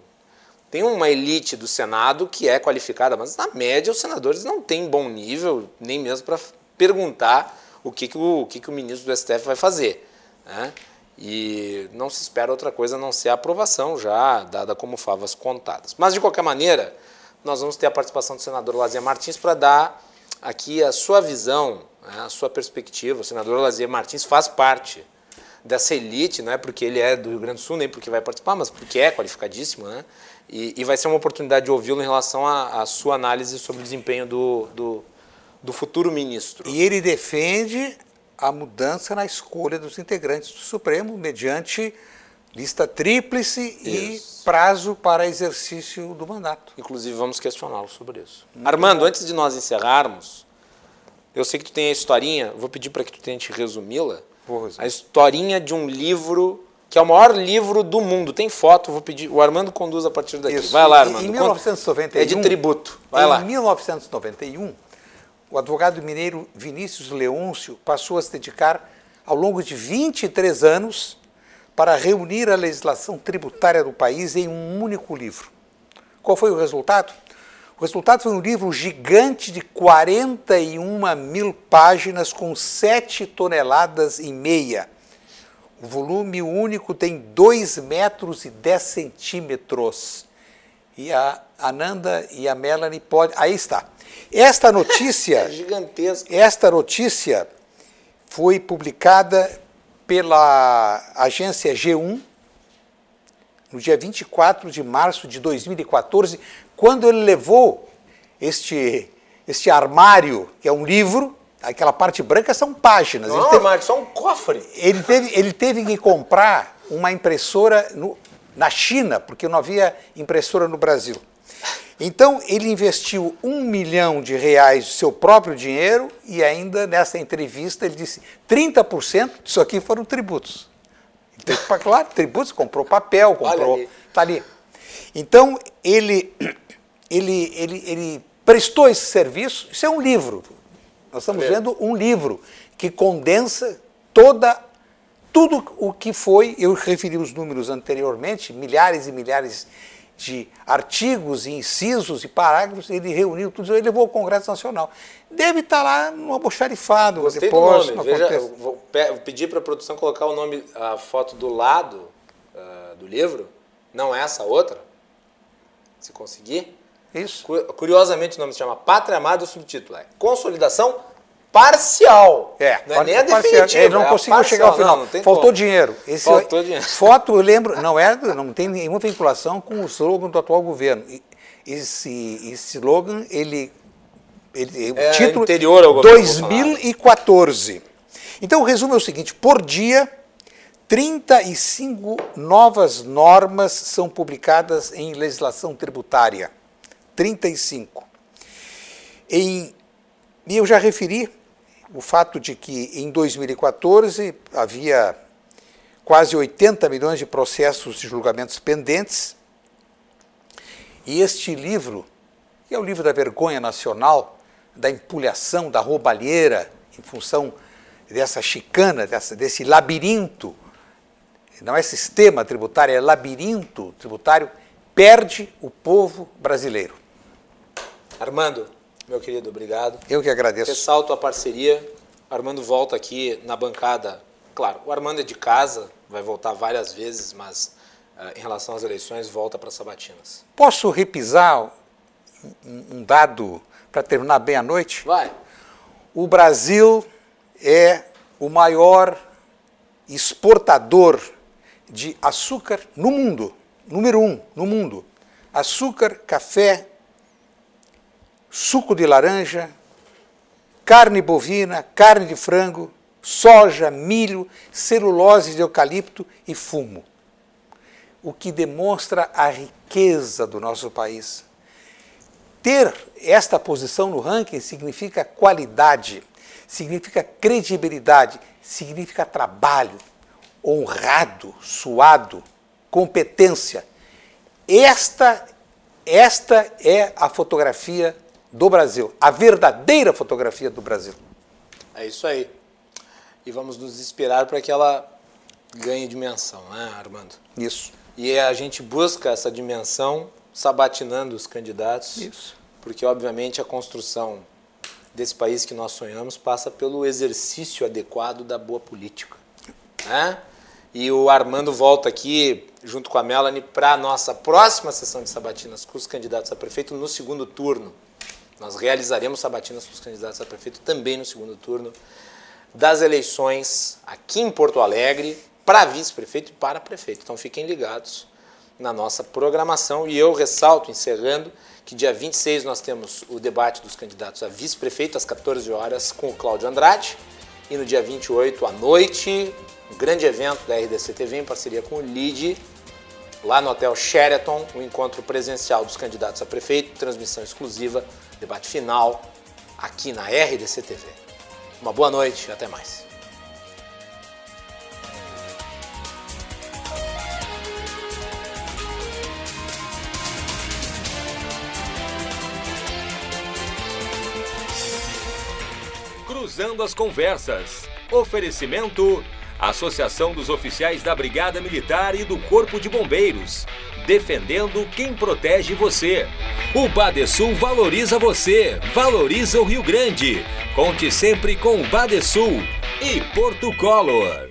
tem uma elite do Senado que é qualificada, mas na média os senadores não têm bom nível, nem mesmo para perguntar o que, que, o, o que, que o ministro do STF vai fazer. Né? E não se espera outra coisa a não ser a aprovação já dada como favas contadas. Mas, de qualquer maneira, nós vamos ter a participação do senador Lazier Martins para dar aqui a sua visão, né, a sua perspectiva. O senador Lazier Martins faz parte dessa elite, não é porque ele é do Rio Grande do Sul, nem porque vai participar, mas porque é qualificadíssimo, né? E, e vai ser uma oportunidade de ouvi-lo em relação à sua análise sobre o desempenho do, do, do futuro ministro. E ele defende a mudança na escolha dos integrantes do Supremo mediante lista tríplice e Isso. prazo para exercício do mandato. Inclusive, vamos questioná-lo sobre isso. Armando, antes de nós encerrarmos, eu sei que tu tem a historinha, vou pedir para que tu tente resumi-la. A historinha de um livro que é o maior livro do mundo. Tem foto, vou pedir. O Armando conduz a partir daqui. Isso. Vai lá, Em- Armando. Em conta. 1991. É de tributo. Vai em lá. 1991, o advogado mineiro Vinícius Leôncio passou a se dedicar ao longo de 23 anos para reunir a legislação tributária do país em um único livro. Qual foi o resultado? O resultado foi um livro gigante de 41 mil páginas com 7 toneladas e meia. O volume único tem 2 metros e 10 centímetros. E a Ananda e a Melanie podem. Aí está. Esta notícia. É gigantesco. Esta notícia foi publicada pela agência G1 no dia 24 de março de 2014, quando ele levou este, este armário, que é um livro, aquela parte branca são páginas. Ele Não, teve- Armando, só um cofre. ele teve, ele teve que comprar uma impressora no- na China, porque não havia impressora no Brasil. Então, ele investiu um milhão de reais do seu próprio dinheiro e ainda nessa entrevista ele disse 30% disso aqui foram tributos. Então, claro, tributos, comprou papel, comprou. Está ali. Então, ele, ele, ele, ele prestou esse serviço. Isso é um livro. Nós estamos vendo um livro que condensa toda tudo o que foi, eu referi os números anteriormente, milhares e milhares de artigos, e incisos e parágrafos, ele reuniu tudo isso e levou ao Congresso Nacional. Deve estar lá no almoxarifado Gostei depois. do no nome. Veja, vou, pe- vou pedir para a produção colocar o nome, a foto do lado ah, do livro. Não essa, outra. Se conseguir. Isso. Cu- Curiosamente o nome se chama Pátria Amada, o subtítulo é Consolidação Parcial. É, não é nem a definitiva. Ele não é conseguiu chegar ao final. Não, não Faltou como. dinheiro. Esse- Faltou dinheiro. Foto, eu lembro, não é, não tem nenhuma vinculação com o slogan do atual governo. Esse, esse slogan, ele, ele É o título anterior ao governo 2014. Então o resumo é o seguinte: por dia 35 novas normas são publicadas em legislação tributária. 35. Em, e eu já referi o fato de que em 2014 havia quase 80 milhões de processos de julgamentos pendentes. E este livro, que é o livro da vergonha nacional, da empulhação, da roubalheira, em função dessa chicana, dessa, desse labirinto não é sistema tributário, é labirinto tributário, perde o povo brasileiro. Armando, meu querido, obrigado. Eu que agradeço. Ressalto a parceria. Armando volta aqui na bancada. Claro, o Armando é de casa, vai voltar várias vezes, mas uh, em relação às eleições, volta para Sabatinas. Posso repisar um, um dado para terminar bem a noite? Vai. O Brasil é o maior exportador de açúcar no mundo, número um no mundo. Açúcar, café, suco de laranja, carne bovina, carne de frango, soja, milho, celulose de eucalipto e fumo. O que demonstra a riqueza do nosso país. Ter esta posição no ranking significa qualidade, significa credibilidade, significa trabalho, honrado, suado, competência. Esta, esta é a fotografia do Brasil, a verdadeira fotografia do Brasil. É isso aí. E vamos nos inspirar para que ela ganhe dimensão, né, Armando? Isso. E a gente busca essa dimensão sabatinando os candidatos. Isso. Porque, obviamente, a construção desse país que nós sonhamos passa pelo exercício adequado da boa política. Né? E o Armando volta aqui, junto com a Melanie, para a nossa próxima sessão de sabatinas com os candidatos a prefeito no segundo turno. Nós realizaremos sabatinas com os candidatos a prefeito também no segundo turno das eleições aqui em Porto Alegre para vice-prefeito e para prefeito. Então fiquem ligados na nossa programação e eu ressalto, encerrando, que dia 26 nós temos o debate dos candidatos a vice-prefeito às 14 horas com o Cláudio Andrade e no dia 28 à noite um grande evento da RDC TV em parceria com o LID, lá no Hotel Sheraton, o um encontro presencial dos candidatos a prefeito, transmissão exclusiva, debate final aqui na RDC TV. Uma boa noite e até mais. Cruzando as conversas. Oferecimento Associação dos Oficiais da Brigada Militar e do Corpo de Bombeiros, defendendo quem protege você. O Badesul valoriza você, valoriza o Rio Grande. Conte sempre com o Badesul e Porto Color.